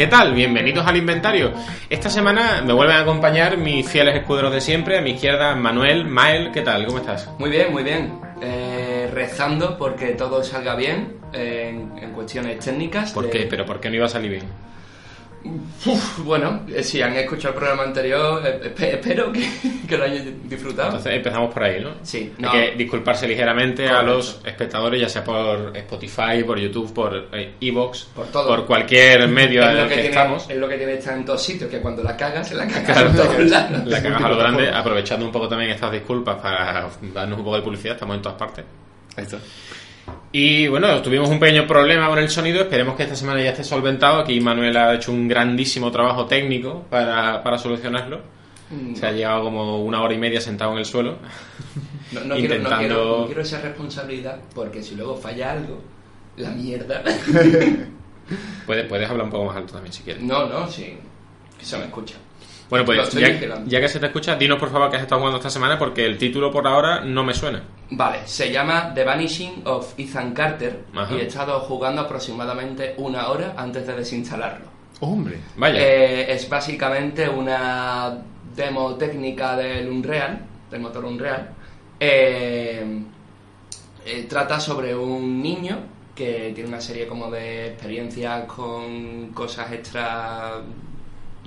¿Qué tal? Bienvenidos al inventario. Esta semana me vuelven a acompañar mis fieles escuderos de siempre. A mi izquierda, Manuel, Mael, ¿qué tal? ¿Cómo estás? Muy bien, muy bien. Eh, rezando porque todo salga bien eh, en, en cuestiones técnicas. ¿Por de- qué? ¿Pero por qué no iba a salir bien? Uf, bueno, eh, si han escuchado el programa anterior, eh, espe- espero que, que lo hayan disfrutado. Entonces empezamos por ahí, ¿no? Sí, Hay no. que disculparse ligeramente a los espectadores, ya sea por Spotify, por YouTube, por eh, Evox, Por todo. cualquier medio en el que que tiene, estamos. es lo que tiene estar en todos sitios, que cuando la cagas, se la cagas Claro, en todos lados. la cagas a lo grande, aprovechando un poco también estas disculpas para darnos un poco de publicidad, estamos en todas partes. Ahí está. Y bueno, tuvimos un pequeño problema con el sonido, esperemos que esta semana ya esté solventado. Aquí Manuel ha hecho un grandísimo trabajo técnico para, para solucionarlo. Mm, Se ha llegado como una hora y media sentado en el suelo. No, no quiero, intentando- quiero, no quiero esa responsabilidad, porque si luego falla algo, la mierda. Puedes, puedes hablar un poco más alto también si quieres. No, no, sí. Que se me escucha. Bueno, pues ya, que se te escucha, dinos por favor qué has estado jugando esta semana porque el título por ahora no me suena. Vale, se llama The Vanishing of Ethan Carter Ajá. y he estado jugando aproximadamente una hora antes de desinstalarlo. Hombre, vaya. Eh, es básicamente una demo técnica del Unreal, del motor Unreal. Eh, eh, trata sobre un niño que tiene una serie como de experiencias con cosas extra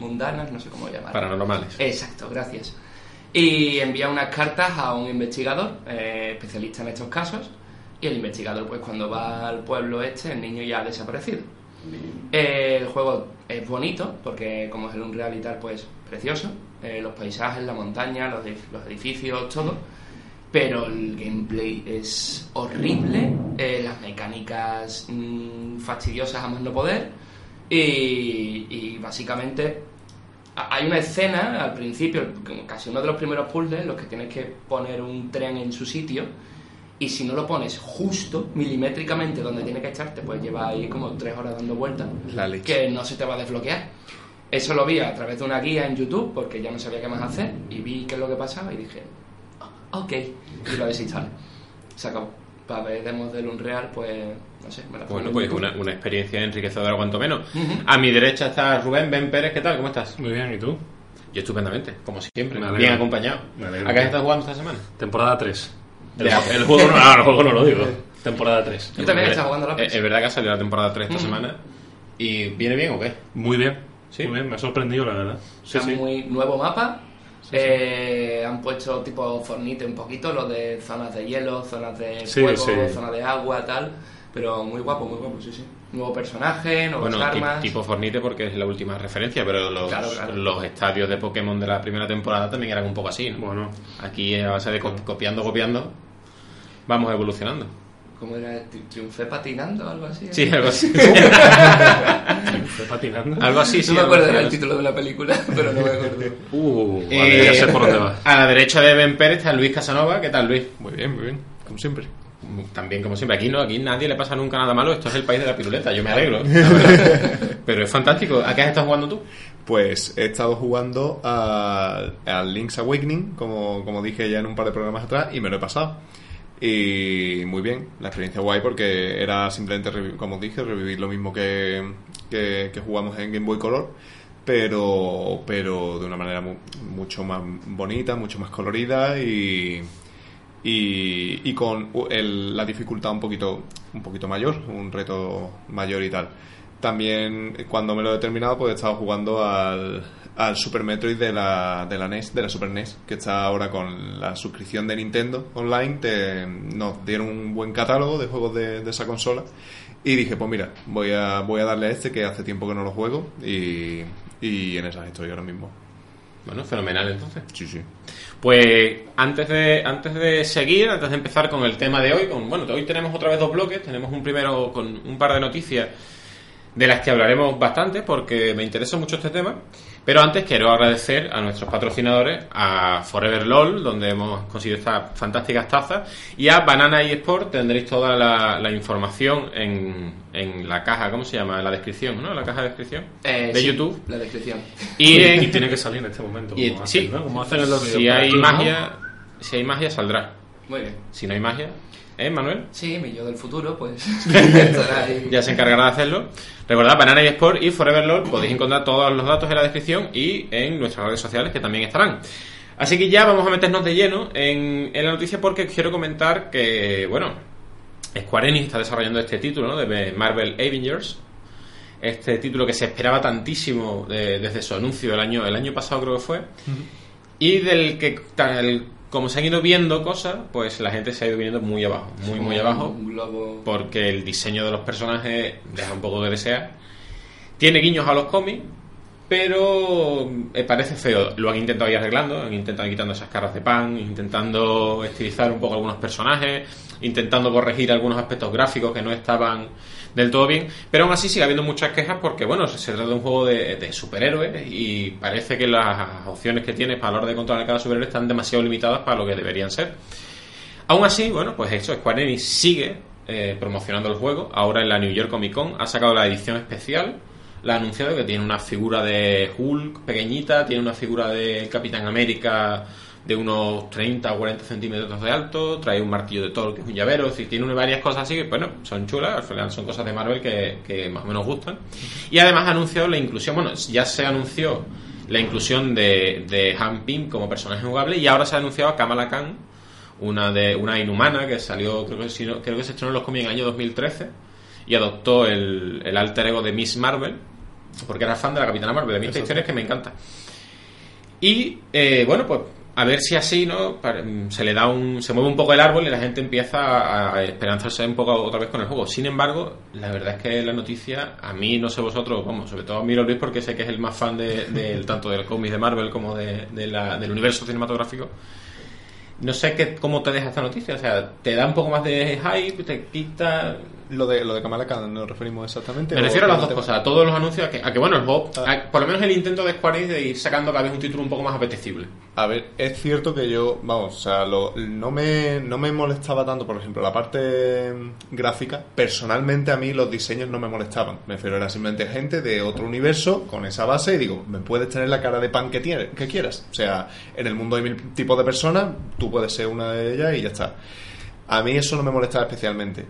mundanas, no sé cómo llamar. Paranormales. Exacto, gracias. Y envía unas cartas a un investigador eh, especialista en estos casos. Y el investigador, pues cuando va al pueblo este, el niño ya ha desaparecido. Eh, el juego es bonito, porque como es el Unreal y tal, pues precioso. Eh, los paisajes, la montaña, los, edif- los edificios, todo. Pero el gameplay es horrible, eh, las mecánicas mm, fastidiosas a más no poder. Y, y básicamente hay una escena al principio, casi uno de los primeros puzzles, en los que tienes que poner un tren en su sitio. Y si no lo pones justo, milimétricamente, donde tiene que estar, te puedes llevar ahí como tres horas dando vueltas La leche. que no se te va a desbloquear. Eso lo vi a través de una guía en YouTube porque ya no sabía qué más hacer y vi qué es lo que pasaba y dije, "Ah, ok, y lo desinstalé. Se acabó. Para ver demos del Unreal, pues no sé, me la pongo Bueno, en pues una, una experiencia enriquecedora cuanto menos. A mi derecha está Rubén Ben Pérez, ¿qué tal? ¿Cómo estás? Muy bien, ¿y tú? Yo estupendamente, como siempre, bien acompañado. Me alegro. ¿A qué estado jugando esta semana? Temporada 3. El, Ya. el juego no, el juego no lo digo. Temporada 3. Yo también Es- estaba jugando la es, verdad que ha salido la temporada 3 esta Mm. semana. ¿Y viene bien o qué? Muy bien. Sí. Muy bien, me ha sorprendido, la verdad. Sí, sí. muy nuevo mapa. Eh, han puesto tipo Fornite un poquito, lo de zonas de hielo, zonas de Sí, fuego, sí. zonas de agua, tal. Pero muy guapo, muy guapo, sí, sí. Nuevo personaje, nuevas Bueno, armas. tipo Fornite porque es la última referencia, pero los, Claro, claro. los estadios de Pokémon de la primera temporada también eran un poco así, ¿no? Bueno, Aquí a base de co- copiando, copiando, vamos evolucionando. ¿Cómo era? Tri- ¿Triunfé patinando o algo así? Sí, algo así. fue patinando. algo así, sí. no me acuerdo del título de la película, pero no me acuerdo. Uh, vale, Eh, ya sé por dónde va. A la derecha de Ben Pérez está Luis Casanova. ¿Qué tal, Luis? Muy bien, muy bien. Como siempre. También, como siempre, aquí no, aquí nadie le pasa nunca nada malo. Esto es el país de la piruleta, yo me alegro. Pero es fantástico. ¿A qué has estado jugando tú? Pues he estado jugando al, Link's Awakening, como, como dije ya en un par de programas atrás, y me lo he pasado. Y muy bien, la experiencia guay porque era simplemente, como dije, revivir lo mismo que, que, que jugamos en Game Boy Color, pero, pero de una manera mu- mucho más bonita, mucho más colorida y, y, con el- la dificultad un poquito, un poquito mayor, un reto mayor y tal. También cuando me lo he terminado pues he estado jugando al, Super Metroid de la, de la NES, de la Super NES, que está ahora con la suscripción de Nintendo Online, nos dieron un buen catálogo de juegos de, de esa consola y dije pues mira, voy a, voy a darle a este que hace tiempo que no lo juego y, y en esas estoy ahora mismo. Bueno, fenomenal entonces. Sí, sí. Pues antes de, antes de seguir, antes de empezar con el tema de hoy, con, bueno, hoy tenemos otra vez dos bloques, tenemos un primero con un par de noticias de las que hablaremos bastante porque me interesa mucho este tema. Pero antes quiero agradecer a nuestros patrocinadores, a Forever LOL, donde hemos conseguido estas fantásticas tazas, y a Banana eSport, tendréis toda la, la información en, en la caja, ¿cómo se llama? En la descripción, ¿no? En la caja de descripción Eh, de sí, YouTube. La descripción. Y, Y en, tiene que salir en este momento. y- como sí, hacen, ¿no? Como hacen en los si hay magia, si hay magia saldrá. Muy bien. Si no hay magia, ¿eh, Manuel? Sí, mi yo del futuro, pues. Ya se encargará de hacerlo. Recordad, Banana y Sport y Forever Lord podéis encontrar todos los datos en la descripción y en nuestras redes sociales que también estarán. Así que ya vamos a meternos de lleno en, en la noticia porque quiero comentar que, bueno, Square Enix está desarrollando este título, ¿no? De Marvel Avengers. Este título que se esperaba tantísimo de- desde su anuncio el año, el año pasado creo que fue. Y del que, tal como se han ido viendo cosas, pues la gente se ha ido viniendo muy abajo, muy, muy abajo porque el diseño de los personajes deja un poco que desear. Tiene guiños a los cómics, pero eh, parece feo. Lo han intentado ir arreglando, han intentado ir quitando esas caras de pan, intentando estilizar un poco algunos personajes, intentando corregir algunos aspectos gráficos que no estaban del todo bien, pero aún así sigue habiendo muchas quejas porque, bueno, se trata de un juego de, superhéroes y parece que las opciones que tienes para la hora de controlar cada superhéroe están demasiado limitadas para lo que deberían ser. Aún así, bueno, pues eso, Square Enix sigue eh, promocionando el juego. Ahora en la New York Comic Con ha sacado la edición especial. La ha anunciado que tiene una figura de Hulk pequeñita, tiene una figura de Capitán América de unos 30 o 40 centímetros de alto, trae un martillo de Thor que es un llavero, es tiene varias cosas así que, bueno, son chulas, al final son cosas de Marvel que, más o menos gustan. Y además ha anunciado la inclusión, bueno, ya se anunció la inclusión de, de Han Pym como personaje jugable y ahora se ha anunciado a Kamala Khan, una de una inhumana que salió, creo que, creo que se estrenó en los cómics en el año 2013 y adoptó el, el alter ego de Miss Marvel, porque era fan de la Capitana Marvel, de mí esta historia es que me encanta. Y eh, bueno, pues a ver si así, ¿no? Mm, se le da un. se mueve un poco el árbol y la gente empieza a, a esperanzarse un poco otra vez con el juego. Sin embargo, la verdad es que la noticia, a mí, no sé vosotros, vamos, sobre todo a mí lo Luis, porque sé que es el más fan de, tanto del cómic de Marvel como de, de la- del universo cinematográfico. No sé qué, cómo te deja esta noticia, o sea, te da un poco más de hype, te quita. Lo de, lo de Kamala Khan nos referimos exactamente. Me ¿O refiero a las dos tema? cosas, a todos los anuncios, a que, a que bueno, el juego, Ah. a- por lo menos el intento de Square Enix de ir sacando cada vez un título un poco más apetecible. A ver, es cierto que yo, vamos, o sea, lo- no, me, no me molestaba tanto, por ejemplo, la parte gráfica. Personalmente a mí los diseños no me molestaban. Me refiero, era simplemente gente de otro universo con esa base y digo, me puedes tener la cara de pan que, tiene, que quieras. O sea, en el mundo hay mil tipos de personas, tú puedes ser una de ellas y ya está. A mí eso no me molestaba especialmente.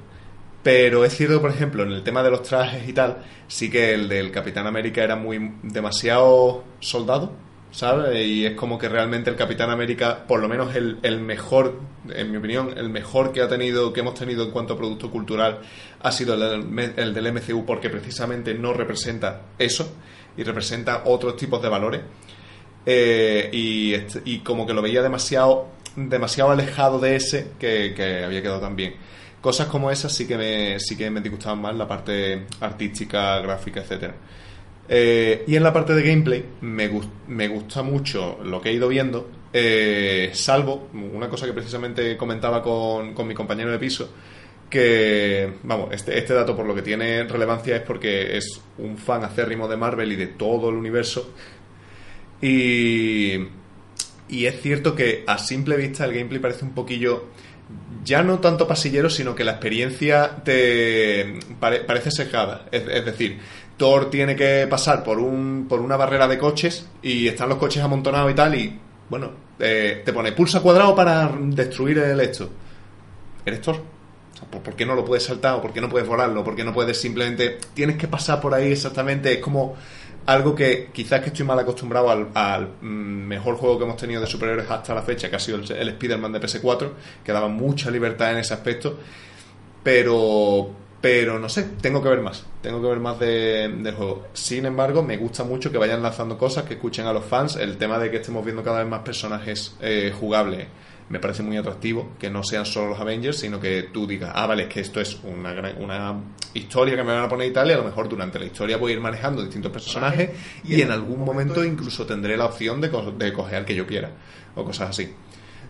Pero es cierto, por ejemplo, en el tema de los trajes y tal, sí que el del Capitán América era muy demasiado soldado, ¿sabes? Y es como que realmente el Capitán América, por lo menos el, el mejor, en mi opinión, el mejor que ha tenido, que hemos tenido en cuanto a producto cultural, ha sido el del, el del MCU porque precisamente no representa eso y representa otros tipos de valores. Eh, y, est- y como que lo veía demasiado demasiado alejado de ese que, que había quedado tan bien cosas como esas sí que me sí que me disgustaban más la parte artística gráfica etcétera. Eh, y en la parte de gameplay me, me gusta mucho lo que he ido viendo eh, salvo una cosa que precisamente comentaba con, con mi compañero de piso que, vamos, este, este dato por lo que tiene relevancia es porque es un fan acérrimo de Marvel y de todo el universo. Y, y es cierto que a simple vista el gameplay parece un poquillo, ya no tanto pasillero, sino que la experiencia te pare- parece secada. Es, es decir, Thor tiene que pasar por, un, por una barrera de coches y están los coches amontonados y tal y, bueno, eh, te pone pulsa cuadrado para destruir el esto. ¿Eres Thor? O sea, ¿por, por qué no lo puedes saltar? ¿O por qué no puedes volarlo? ¿Por qué no puedes simplemente... Tienes que pasar por ahí exactamente. Es como algo que quizás que estoy mal acostumbrado al, mm, mejor juego que hemos tenido de superhéroes hasta la fecha, que ha sido el, el Spider-Man de PS4, que daba mucha libertad en ese aspecto. Pero, pero no sé, tengo que ver más. Tengo que ver más de- del juego. Sin embargo, me gusta mucho que vayan lanzando cosas, que escuchen a los fans. El tema de que estemos viendo cada vez más personajes eh, jugables me parece muy atractivo. Que no sean solo los Avengers, sino que tú digas, ah, vale, es que esto es una, gran- una historia que me van a poner y tal. Y a lo mejor durante la historia voy a ir manejando distintos personajes y en algún momento incluso tendré la opción de, co- de coger al que yo quiera. O cosas así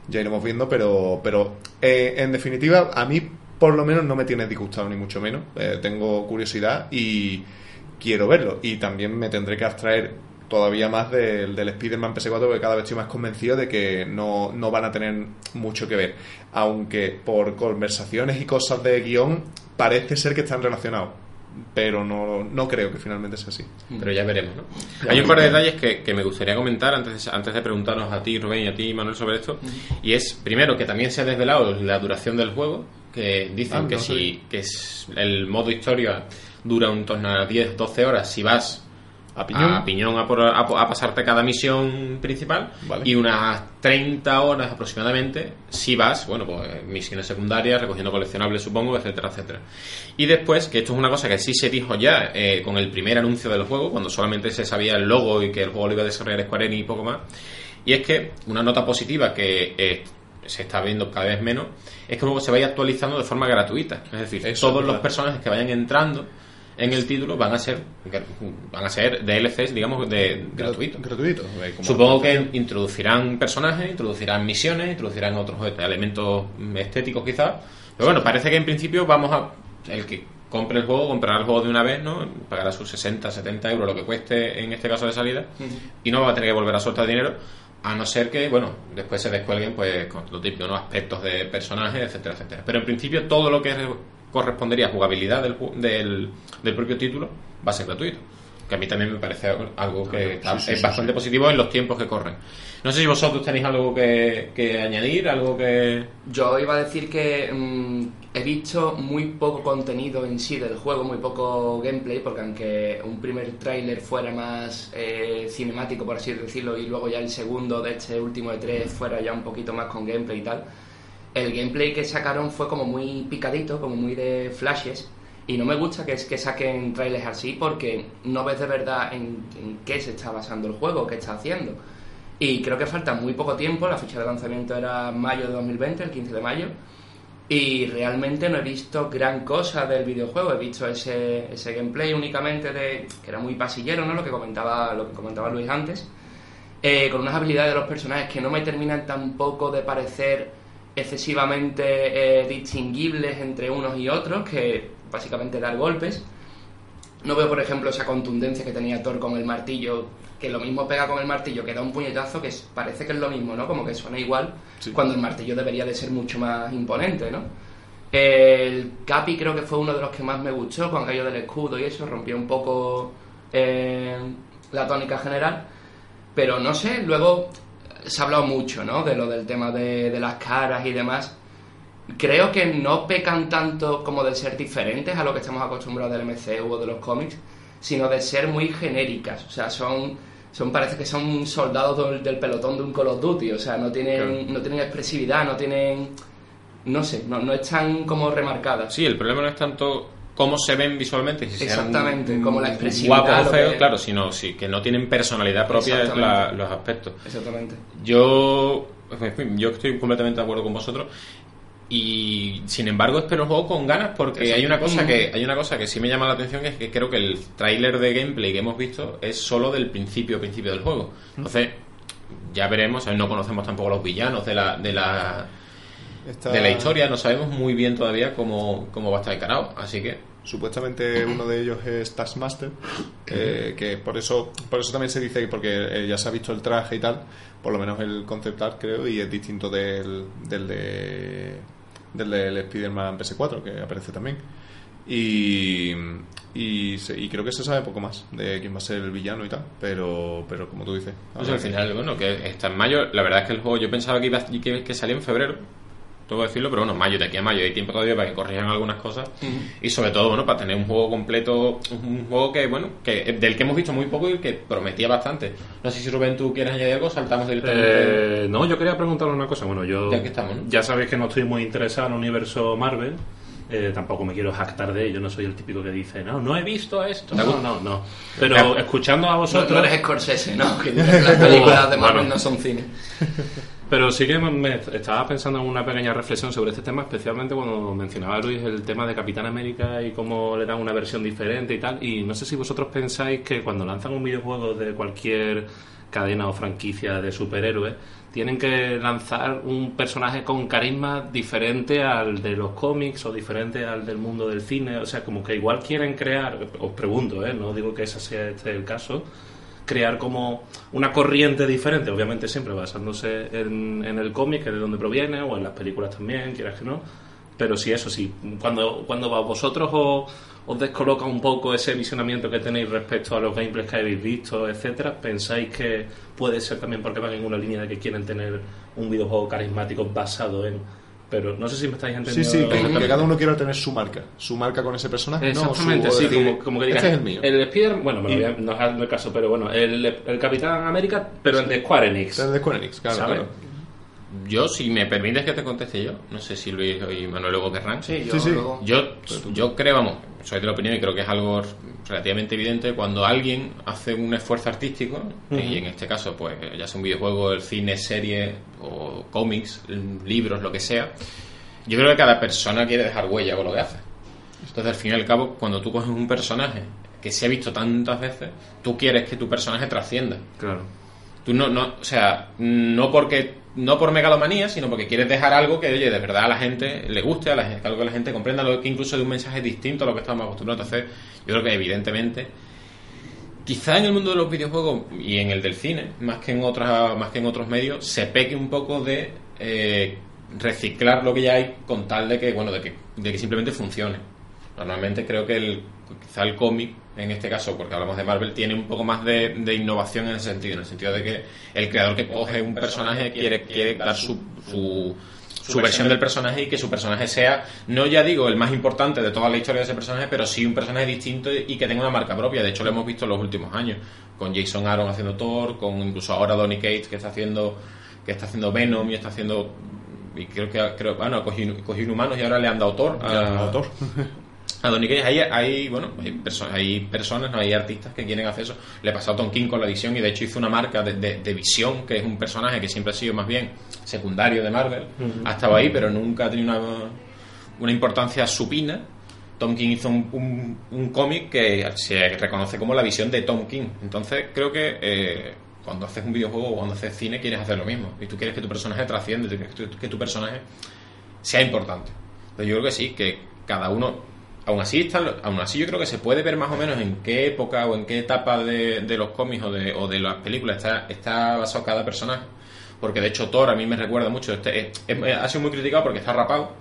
ya iremos viendo, pero, pero eh, en definitiva, a mí por lo menos no me tiene disgustado ni mucho menos. Eh, tengo curiosidad y quiero verlo. Y también me tendré que abstraer todavía más del, del Spider-Man PS4 porque cada vez estoy más convencido de que no, no van a tener mucho que ver. Aunque por conversaciones y cosas de guion parece ser que están relacionados. pero no, no creo que finalmente sea así. Pero ya veremos, ¿no? Hay un par de detalles que, que me gustaría comentar antes de, antes de preguntarnos a ti, Rubén, y a ti, Manuel, sobre esto. Y es, primero, que también se ha desvelado la duración del juego, que dicen Ah, que si que es el modo historia dura un torno a 10, 12 horas si vas A piñón. a, piñón a, por- a pasarte cada misión principal Vale. y unas 30 horas aproximadamente si vas, bueno, pues misiones secundarias, recogiendo coleccionables, supongo, etcétera, etcétera. Y después, que esto es una cosa que sí se dijo ya eh, con el primer anuncio del juego, cuando solamente se sabía el logo y que el juego lo iba a desarrollar Square Enix y poco más, y es que una nota positiva que eh, se está viendo cada vez menos es que luego se vaya actualizando de forma gratuita. Es decir, Eso, todos los personajes que vayan entrando en el título van a ser van a ser DLCs, digamos, de gratuitos. Gratuito. eh, Supongo que introducirán personajes, introducirán misiones, introducirán otros elementos mm, estéticos quizás. Pero bueno, parece que en principio vamos a... El que compre el juego, comprará el juego de una vez, ¿no? Pagará sus 60, 70 euros, lo que cueste en este caso de salida, y no va a tener que volver a soltar dinero, a no ser que, bueno, después se descuelguen pues con lo típico, ¿no? Aspectos de personajes, etcétera, etcétera. Pero en principio todo lo que correspondería a jugabilidad del, ju- del, del propio título va a ser gratuito. Que a mí también me parece algo que sí, sí, es sí, bastante sí. positivo en los tiempos que corren. No sé si vosotros tenéis algo que, que añadir, algo que... Yo iba a decir que mm, he visto muy poco contenido en sí del juego, muy poco gameplay, porque aunque un primer tráiler fuera más eh, cinemático, por así decirlo, y luego ya el segundo de este último de tres fuera ya un poquito más con gameplay y tal, el gameplay que sacaron fue como muy picadito, como muy de flashes, y no me gusta que, que saquen trailers así porque no ves de verdad en, qué se está basando el juego, qué está haciendo. Y creo que falta muy poco tiempo, la fecha de lanzamiento era mayo de 2020, el 15 de mayo, y realmente no he visto gran cosa del videojuego, he visto ese, ese gameplay únicamente de que era muy pasillero, ¿no? Lo que comentaba, lo que comentaba Luis antes, eh, con unas habilidades de los personajes que no me terminan tampoco de parecer excesivamente eh, distinguibles entre unos y otros, que básicamente dar golpes. No veo, por ejemplo, esa contundencia que tenía Thor con el martillo, que lo mismo pega con el martillo, que da un puñetazo, que parece que es lo mismo, ¿no? Como que suena igual, Sí. cuando el martillo debería de ser mucho más imponente, ¿no? El Capi creo que fue uno de los que más me gustó, con aquello del escudo y eso, rompió un poco eh, la tónica general. Pero no sé, luego se ha hablado mucho, ¿no? De lo del tema de, de las caras y demás. Creo que no pecan tanto como de ser diferentes a lo que estamos acostumbrados del MCU o de los cómics, sino de ser muy genéricas. O sea, son, son parece que son soldados del, del pelotón de un Call of Duty. O sea, no tienen, no tienen expresividad, no tienen... No sé, no, no están como remarcadas. Sí, el problema no es tanto cómo se ven visualmente, si Exactamente, como la expresividad, guapos o que- claro, sino sí, que no tienen personalidad propia la- los aspectos. Exactamente. Yo, yo estoy completamente de acuerdo con vosotros y sin embargo espero el juego con ganas porque hay una cosa que hay una cosa que sí me llama la atención que es que creo que el tráiler de gameplay que hemos visto es solo del principio principio del juego. Entonces ya veremos, no conocemos tampoco los villanos de la de la Está- de la historia, no sabemos muy bien todavía cómo, cómo va a estar encarado, así que Supuestamente uno de ellos es Taskmaster, eh, que por eso por eso también se dice que porque eh, ya se ha visto el traje y tal, por lo menos el concept art creo, y es distinto del, del de del del Spider-Man PS4 que aparece también. Y, y, y creo que se sabe poco más de quién va a ser el villano y tal, pero pero como tú dices, Pues al final, bueno, que está en mayo. La verdad es que el juego yo pensaba que iba que, que salía en febrero. Tengo que decirlo, pero bueno, mayo, de aquí a mayo hay tiempo todavía para que corrijan algunas cosas. Y sobre todo, bueno, para tener un juego completo, un juego que, bueno, que del que hemos visto muy poco y que prometía bastante. No sé si Rubén tú quieres añadir algo, saltamos directamente. Eh, no, yo quería preguntarle una cosa. Bueno, yo Ya que estamos, ¿no? ya sabéis que no estoy muy interesado en el universo Marvel. Eh, tampoco me quiero jactar de ello. No soy el típico que dice, no, no he visto esto. No, no, no. Pero Claro. escuchando a No, vosotros. no eres Scorsese, ¿no? Que las películas de Marvel Bueno. no son cine. Pero sí que me, estaba pensando en una pequeña reflexión sobre este tema, especialmente cuando mencionaba Luis el tema de Capitán América y cómo le dan una versión diferente y tal. Y no sé si vosotros pensáis que cuando lanzan un videojuego de cualquier cadena o franquicia de superhéroes, tienen que lanzar un personaje con carisma diferente al de los cómics o diferente al del mundo del cine. O sea, como que igual quieren crear, os pregunto, ¿eh? no digo que ese sea este el caso, crear como una corriente diferente, obviamente siempre basándose en, el cómic, que es de donde proviene, o en las películas también, quieras que no. pero sí, eso sí, cuando, cuando a vosotros os, os descoloca un poco ese visionamiento que tenéis respecto a los gameplays que habéis visto, etcétera, pensáis que puede ser también porque van en una línea de que quieren tener un videojuego carismático basado en pero no sé si me estáis Sí, entendiendo. sí, que, que cada uno quiera tener su marca. Su marca con ese personaje. Exactamente, no, su, sí, decir, como, como que digas, Este es el mío. Spider, bueno, me lo voy a- no es el caso, pero bueno, el, el Capitán América, pero el de Square Enix. Es de Square Enix, claro, ¿sabes? claro. Yo, si me permites que te conteste yo, no sé si Luis y Manuel luego querrán. Sí, yo Sí, sí. luego- Yo, yo creo, vamos, soy de la opinión y creo que es algo relativamente evidente cuando alguien hace un esfuerzo artístico, y en este caso, pues ya sea un videojuego, el cine, serie o cómics, libros, lo que sea, yo creo que cada persona quiere dejar huella con lo que hace. Entonces, al fin y al cabo, cuando tú coges un personaje que se ha visto tantas veces, tú quieres que tu personaje trascienda. Claro. Tú no, no, o sea, no porque no por megalomanía, sino porque quieres dejar algo que, oye, de verdad a la gente le guste, a la gente, algo que la gente comprenda, lo que incluso de un mensaje distinto a lo que estamos acostumbrados. Entonces, yo creo que evidentemente, quizá en el mundo de los videojuegos y en el del cine, más que en otras, más que en otros medios, se peque un poco de eh, reciclar lo que ya hay con tal de que, bueno, de que, de que simplemente funcione. Normalmente creo que el, quizá el cómic, en este caso, porque hablamos de Marvel, tiene un poco más de, de innovación en ese sentido, en el sentido de que el creador que coge un personaje quiere, quiere dar su, su, su versión del personaje y que su personaje sea, no ya digo el más importante de toda la historia de ese personaje, pero sí un personaje distinto y que tenga una marca propia. De hecho, lo hemos visto en los últimos años, con Jason Aaron haciendo Thor, con incluso ahora Donny Cates que está haciendo que está haciendo Venom y está haciendo y creo que creo, bueno, ha cogido, cogido Inhumanos y ahora le han dado Thor a, Autor. a Donny Cates hay, hay bueno hay, perso- hay personas no hay artistas que quieren hacer eso le pasó a Tom King con la visión y de hecho hizo una marca de, de- de visión que es un personaje que siempre ha sido más bien secundario de Marvel. Ha estado ahí pero nunca ha tenido una, una importancia supina. Tom King hizo un, un- un cómic que se reconoce como la visión de Tom King. Entonces creo que eh, cuando haces un videojuego o cuando haces cine quieres hacer lo mismo. Y tú quieres que tu personaje quieres que tu, que tu personaje sea importante. Pero yo creo que sí, que cada uno, aún así, están aún así yo creo que se puede ver más o menos en qué época o en qué etapa de, de los cómics o de, o de las películas está, está basado cada personaje. Porque de hecho Thor a mí me recuerda mucho, este, es- es- ha sido muy criticado porque está rapado,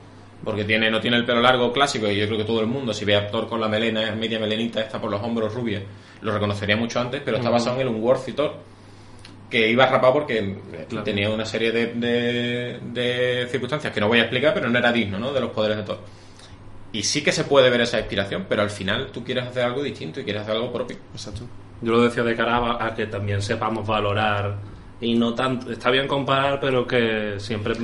porque tiene no tiene el pelo largo clásico y yo creo que todo el mundo, si ve a Thor con la melena, media melenita, está por los hombros rubia, lo reconocería mucho antes, pero está basado en el Unworthy Thor que iba rapado porque Claro. tenía una serie de, de- de circunstancias que no voy a explicar, pero no era digno ¿no? de los poderes de Thor. Y sí que se puede ver esa inspiración, pero al final tú quieres hacer algo distinto y quieres hacer algo propio. Exacto. Yo lo decía de cara a, a que también sepamos valorar y no tanto. Está bien comparar, pero que siempre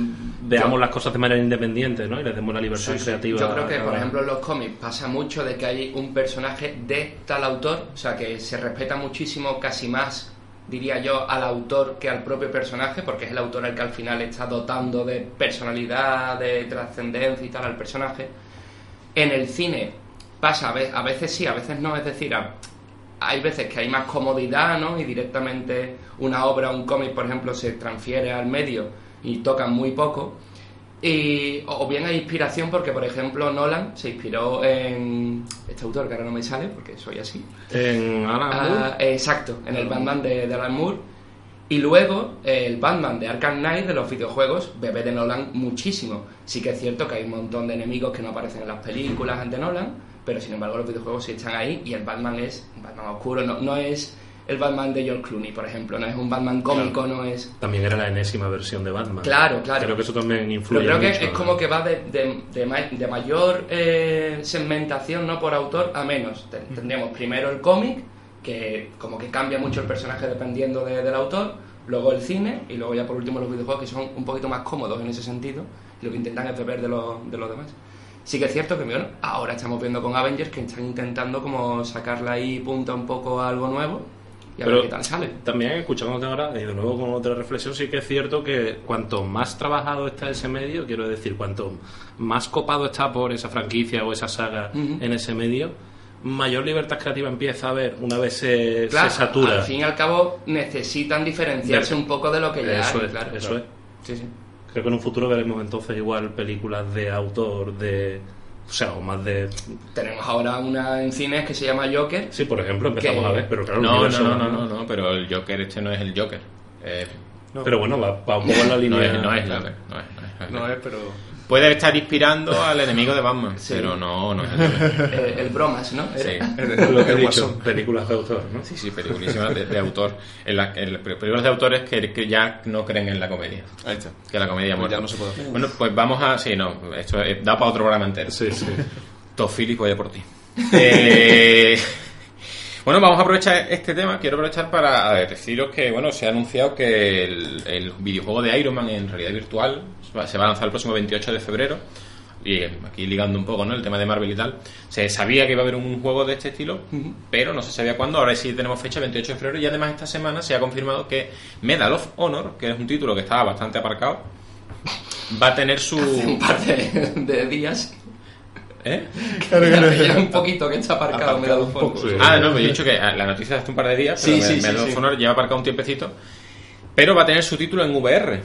veamos las cosas de manera independiente, ¿no? Y les demos la libertad creativa. Yo creo que, cada- por ejemplo, en los cómics pasa mucho de que hay un personaje de tal autor, o sea, que se respeta muchísimo, casi más, diría yo, al autor que al propio personaje, porque es el autor el que al final está dotando de personalidad, de trascendencia y tal al personaje. En el cine pasa, a ve- a veces sí, a veces no, es decir, hay veces que hay más comodidad, ¿no? Y directamente una obra, un cómic, por ejemplo, se transfiere al medio y tocan muy poco. Y, o bien hay inspiración porque, por ejemplo, Nolan se inspiró en este autor que ahora no me sale porque soy así. En Alan Ah, Moore, exacto, en el Batman de, de Alan Moore. Y luego el Batman de Arkham Knight de los videojuegos bebe de Nolan muchísimo. Sí que es cierto que hay un montón de enemigos que no aparecen en las películas de Nolan, pero sin embargo los videojuegos sí están ahí y el Batman es un Batman oscuro, no, no es el Batman de George Clooney, por ejemplo, no es un Batman cómico, no es... también era la enésima versión de Batman. Claro, claro. Creo que eso también influye Pero creo que es ¿no? como que va de, de- de ma- de mayor eh, segmentación no por autor a menos. Ten- Tendríamos primero el cómic, que como que cambia mucho el personaje dependiendo de- del autor, luego el cine y luego ya por último los videojuegos que son un poquito más cómodos en ese sentido y lo que intentan es beber de, los de los demás. Sí que es cierto que bueno, ahora estamos viendo con Avengers que están intentando como sacarla ahí punta un poco a algo nuevo y a ver qué tal sale. también, escuchándote ahora, y de nuevo con otra reflexión, sí que es cierto que cuanto más trabajado está ese medio, quiero decir, cuanto más copado está por esa franquicia o esa saga en ese medio, mayor libertad creativa empieza a haber una vez se, Claro, se satura. al fin y al cabo necesitan diferenciarse De- un poco de lo que ya Eso hay, es, claro. eso claro. es. Sí, sí. Creo que en un futuro veremos entonces igual películas de autor, de... O sea, o más de... Tenemos ahora una en cines que se llama Joker. Sí, por ejemplo, empezamos Que- a ver, pero claro... No, no, universo- no, no, no, no, pero el Joker este no es el Joker. Eh, Pero bueno, va, va un poco en la no línea... es, no es. No es, no es, no es No es, pero. Puede estar inspirando al enemigo de Batman, Sí. pero no, no es el Eh, el bromas, ¿no? Sí. Era. Lo que he El dicho, películas de autor, ¿no? Sí, sí, peliculísimas de, de autor. En la, en las películas de autores que, que ya no creen en la comedia. Ahí está. Que la comedia Pues muerta. ya no se puede hacer. Bueno, pues vamos a... Sí, no, esto es- da para otro programa entero. Sí, sí. Phillips, voy a por ti. Eh, bueno, vamos a aprovechar este tema. Quiero aprovechar para deciros que, bueno, se ha anunciado que el, el videojuego de Iron Man en realidad virtual se va a lanzar el próximo 28 de febrero. Y eh, aquí ligando un poco, ¿no? El tema de Marvel y tal. Se sabía que iba a haber un juego de este estilo, pero no se sabía cuándo. Ahora sí tenemos fecha 28 de febrero. Y además esta semana se ha confirmado que Medal of Honor, que es un título que estaba bastante aparcado, va a tener su... Un par de, de días. ¿Eh? Ya un poquito que está aparcado, me he dado un poco. Sí. Ah, no, yo he dicho que la noticia de hace un par de días, pero Sí, me, sí, me dado sí. Honor, lleva aparcado un tiempecito, pero va a tener su título en VR.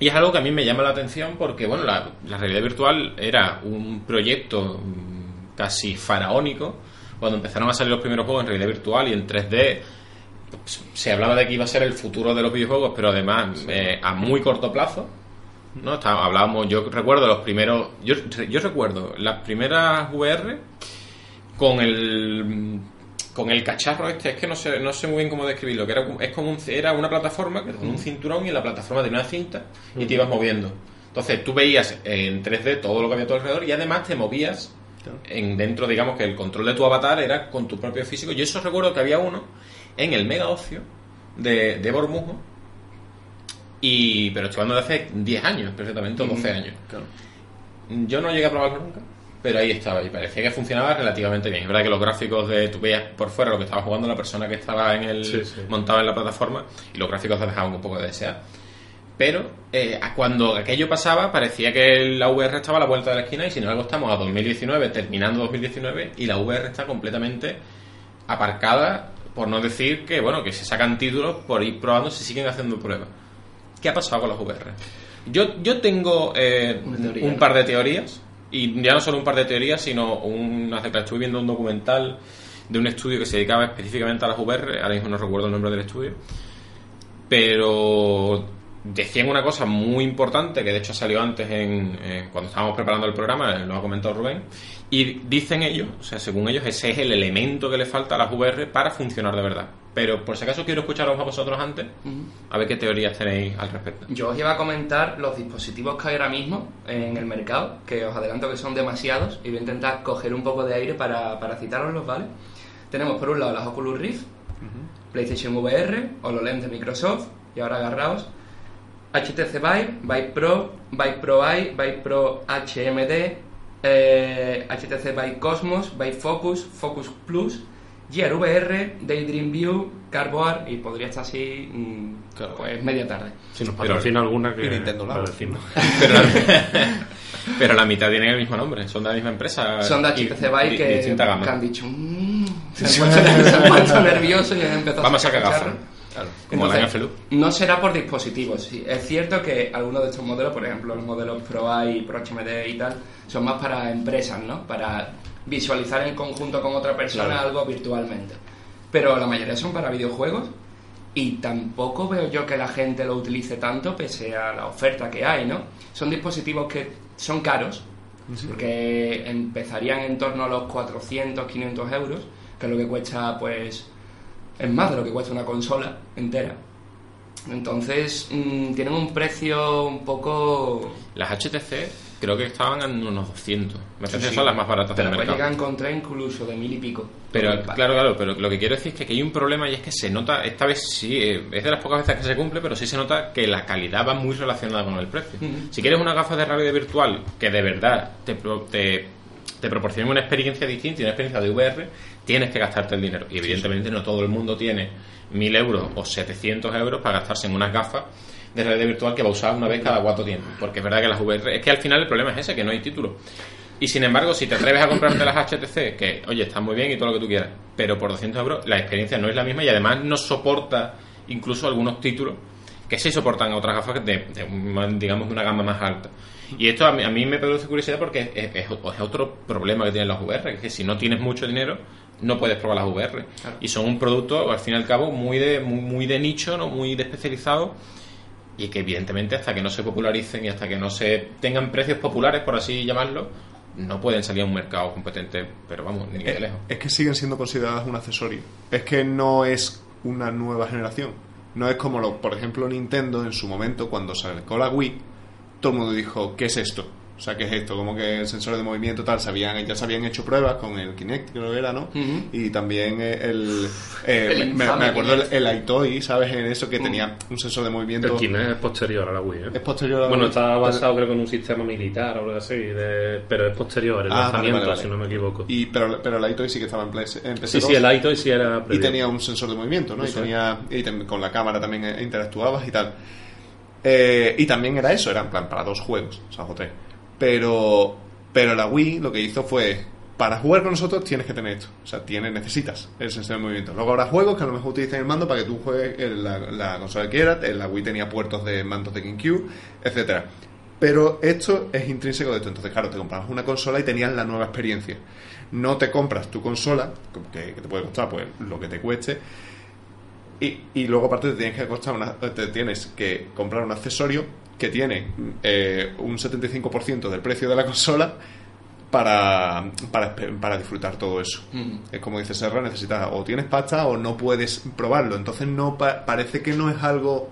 Y es algo que a mí me llama la atención porque, bueno, la, la realidad virtual era un proyecto mm, casi faraónico. Cuando empezaron a salir los primeros juegos en realidad virtual y en 3D, pues, se hablaba de que iba a ser el futuro de los videojuegos, pero además eh, a muy corto plazo. ¿No? Está- hablábamos, yo recuerdo los primeros, yo, yo recuerdo las primeras VR con el con el cacharro este, es que no sé, no sé muy bien cómo describirlo, que era, es como un- era una plataforma que con un cinturón y en la plataforma tenía una cinta y te ibas moviendo. Entonces tú veías en 3D todo lo que había a tu alrededor y además te movías en dentro, digamos que el control de tu avatar era con tu propio físico. Yo eso recuerdo que había uno en el Mega Ocio de, de Bormujo. Y, pero estoy hablando de hace 10 años, perfectamente, o 12 años. Claro. Yo no llegué a probarlo nunca, pero ahí estaba y parecía que funcionaba relativamente bien. Es verdad que los gráficos de tú veías por fuera lo que estaba jugando la persona que estaba en el Sí, sí. montado en la plataforma y los gráficos te dejaban un poco de desear. Pero eh, cuando aquello pasaba parecía que la VR estaba a la vuelta de la esquina y sin embargo estamos a 2019, terminando 2019 y la VR está completamente aparcada, por no decir que bueno que se sacan títulos por ir probando, se siguen haciendo pruebas. ¿Qué ha pasado con las VR? Yo, yo tengo eh, Una teoría, un par de teorías, y ya no solo un par de teorías, sino un, hace que estuve viendo un documental de un estudio que se dedicaba específicamente a las VR, ahora mismo no recuerdo el nombre del estudio, pero decían una cosa muy importante que de hecho salió antes en, cuando estábamos preparando el programa, eh, lo ha comentado Rubén, y dicen ellos, o sea, según ellos, ese es el elemento que le falta a las VR para funcionar de verdad. Pero por si acaso quiero escucharos a vosotros antes, a ver qué teorías tenéis al respecto. Yo os iba a comentar los dispositivos que hay ahora mismo en el mercado, que os adelanto que son demasiados, y voy a intentar coger un poco de aire para, para citaroslos, ¿vale? Tenemos por un lado las Oculus Rift, PlayStation VR, HoloLens de Microsoft, y ahora agarraos, HTC Vive, Vive Pro, Vive Pro Eye, Vive Pro HMD, eh, HTC Vive Cosmos, Vive Focus, Focus Plus, Gear VR, Daydream View, Carboard y podría estar así mm, Claro. pues media tarde. Si nos Pero- patrocina alguna que y Nintendo decirnos. Pero la, pero la mitad tienen el mismo nombre, son de la misma empresa. Son de HTC Vive que, han dicho "Mm", se han puesto, se han puesto nerviosos y han empezado Vamos a cagar. Claro. Como la Entonces, Felu. No será por dispositivos. sí. Es cierto que algunos de estos modelos, por ejemplo, los modelos Pro AI, Pro HMD y tal, son más para empresas, ¿no? Para visualizar en conjunto con otra persona Claro. algo virtualmente. Pero la mayoría son para videojuegos y tampoco veo yo que la gente lo utilice tanto pese a la oferta que hay, ¿no? Son dispositivos que son caros, porque empezarían en torno a los 400, 500 euros, que es lo que cuesta, pues, es más de lo que cuesta una consola entera. Entonces, mm, tienen un precio un poco... Las HTC creo que estaban en unos 200. Me parece que son las más baratas Te del mercado. encontrar incluso de mil y pico. Pero claro, claro, pero lo que quiero decir es que aquí hay un problema y es que se nota, esta vez sí, eh, es de las pocas veces que se cumple, pero sí se nota que la calidad va muy relacionada con el precio. Si quieres una gafa de realidad virtual que de verdad te, pro- te, te proporcione una experiencia distinta y una experiencia de VR, tienes que gastarte el dinero. Y evidentemente no todo el mundo tiene 1000 euros o 700 euros para gastarse en unas gafas de realidad virtual que va a usar una vez cada cuatro tiempos. Porque es verdad que las VR, es que al final el problema es ese, que no hay título. Y sin embargo, si te atreves a comprarte las HTC, que oye, están muy bien y todo lo que tú quieras, pero por 200 euros la experiencia no es la misma y además no soporta incluso algunos títulos que sí soportan a otras gafas de, de un- digamos de una gama más alta. Y esto a mí, a mí me produce curiosidad porque es, es- es otro problema que tienen las VR, que es que si no tienes mucho dinero no puedes probar las VR. Y son un producto, al fin y al cabo, muy de, muy, muy de nicho, ¿no? muy de especializado y que evidentemente hasta que no se popularicen y hasta que no se tengan precios populares, por así llamarlo, no pueden salir a un mercado competente, pero vamos, ni de Es, lejos. es que siguen siendo consideradas un accesorio. Es que no es una nueva generación. No es como, lo, por ejemplo, Nintendo en su momento, cuando sacó la Wii, todo el mundo dijo, ¿qué es esto? O sea, ¿qué es esto? Como que el sensor de movimiento tal, se habían, ya se habían hecho pruebas con el Kinect, creo que era, ¿no? Y también eh, el... eh, El me, acuerdo el, Kinect. el iToy, ¿sabes? En eso que tenía un sensor de movimiento... El Kinect es posterior a la Wii, ¿eh? Es posterior a la Bueno, Wii. está basado creo que en un sistema militar o algo así, de- pero es posterior, el Ah, lanzamiento, vale, vale. si no me equivoco. Y, pero, pero el iToy sí que estaba en, PS, en sí, PS2. sí, el iToy sí era y previo. tenía un sensor de movimiento, ¿no? Y, Eso tenía, y con la cámara también eh, interactuabas y tal. Eh, y también era eso, era en plan para dos juegos, o sea, o tres. Pero, pero la Wii lo que hizo fue, para jugar con nosotros tienes que tener esto. O sea, tienes, necesitas el sensor de movimiento. Luego habrá juegos que a lo mejor utilizan el mando para que tú juegues la, la consola que quieras. La Wii tenía puertos de mandos de GameCube, etcétera. Pero esto es intrínseco de esto. Entonces, claro, te comprabas una consola y tenías la nueva experiencia. No te compras tu consola, que, que te puede costar pues lo que te cueste, y, y luego aparte te tienes que costar una- te tienes que comprar un accesorio que tiene eh, un 75% del precio de la consola para, para, para disfrutar todo eso. Ujú. Es como dice Serra, necesitas o tienes pasta o no puedes probarlo. Entonces no pa- parece que no es algo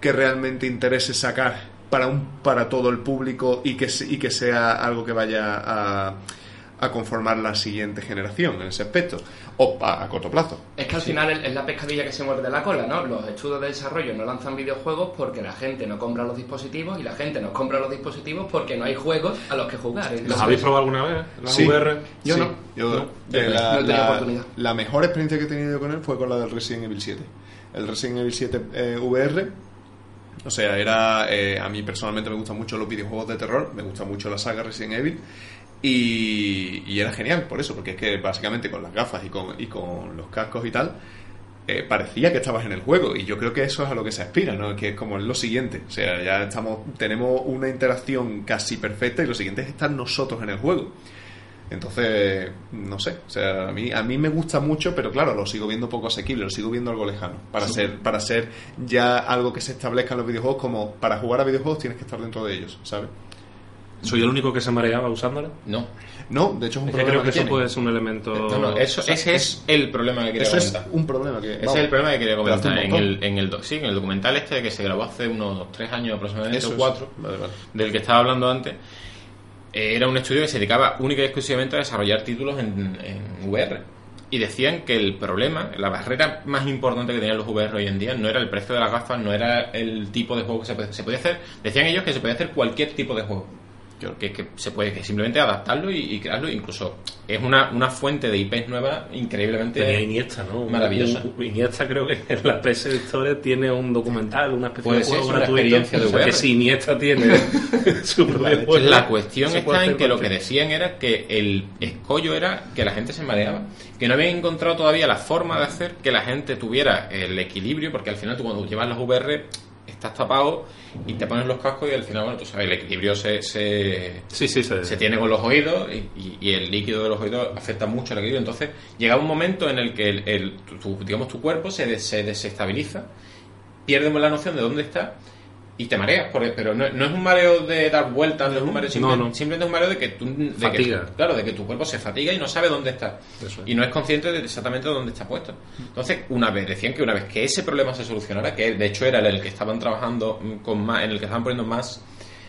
que realmente interese sacar para un para todo el público y que y que sea algo que vaya a, a conformar la siguiente generación en ese aspecto o a, a corto plazo. Es que al final es- la pescadilla que se muerde la cola, ¿no? Los estudios de desarrollo no lanzan videojuegos porque la gente no compra los dispositivos y la gente no compra los dispositivos porque no hay juegos a los que jugar. ¿Los Entonces, habéis probado alguna vez? ¿La Sí. VR? Yo Sí, no. yo- No. eh, la, No he tenido la- oportunidad. la mejor experiencia que he tenido con él fue con la del Resident Evil 7. El Resident Evil 7 eh, VR, o sea, era. eh, a mí personalmente me gustan mucho los videojuegos de terror, me gusta mucho la saga Resident Evil. Y, y era genial por eso, porque es que básicamente con las gafas y con, y con los cascos y tal, eh, parecía que estabas en el juego y yo creo que eso es a lo que se aspira, ¿no? Que es como lo siguiente, o sea, ya estamos tenemos una interacción casi perfecta y lo siguiente es estar nosotros en el juego. Entonces, no sé, o sea, a mí a mí me gusta mucho, pero claro, lo sigo viendo poco asequible, lo sigo viendo algo lejano, para ser para ser ya algo que se establezca en los videojuegos como para jugar a videojuegos tienes que estar dentro de ellos, ¿sabes? ¿Soy el único que se mareaba usándola? No. No, de hecho es un Es que problema creo que eso tiene. puede ser un elemento... No, no, eso, o sea, ese es el problema que quería Eso es comentar. un problema que Ese vamos, es el problema que quería comentar. En el, en, el, sí, en el documental este que se grabó hace unos tres años aproximadamente, Eso o es. cuatro, Vale, vale. del que estaba hablando antes, eh, era un estudio que se dedicaba única y exclusivamente a desarrollar títulos en, en VR. Y decían que el problema, la barrera más importante que tenían los VR hoy en día no era el precio de las gafas, no era el tipo de juego que se se podía hacer. Decían ellos que se podía hacer cualquier tipo de juego. Que, que se puede que simplemente adaptarlo y, y crearlo. Incluso es una, una fuente de IPs nueva increíblemente Tenía Iniesta, ¿no? maravillosa. Un- Iniesta creo que en la PS Store tiene un documental, una especie de juego una gratuito. experiencia de O sea, que si Iniesta tiene su propio Pues juego, la cuestión está en que lo que decían era que el escollo era que la gente se mareaba, que no habían encontrado todavía la forma de hacer que la gente tuviera el equilibrio, porque al final tú cuando llevas las VR estás tapado y te pones los cascos y al final, bueno, tú sabes, el equilibrio se, se, Sí, sí, se, se tiene con los oídos y, y- el líquido de los oídos afecta mucho al equilibrio. Entonces llegaba un momento en el que el, el- tu, digamos, tu cuerpo se, des- se desestabiliza, pierdes la noción de dónde está y te mareas. por- pero no, no es un mareo de dar vueltas, no es un mareo, No, simple- no. simplemente es un mareo de que tú... de que- Fatiga. claro, de que tu cuerpo se fatiga y no sabe dónde está. Es. Y no es consciente de exactamente dónde está puesto. Entonces, una vez, decían que una vez que ese problema se solucionara, que de hecho era el que estaban trabajando mm, con más, en el que estaban poniendo más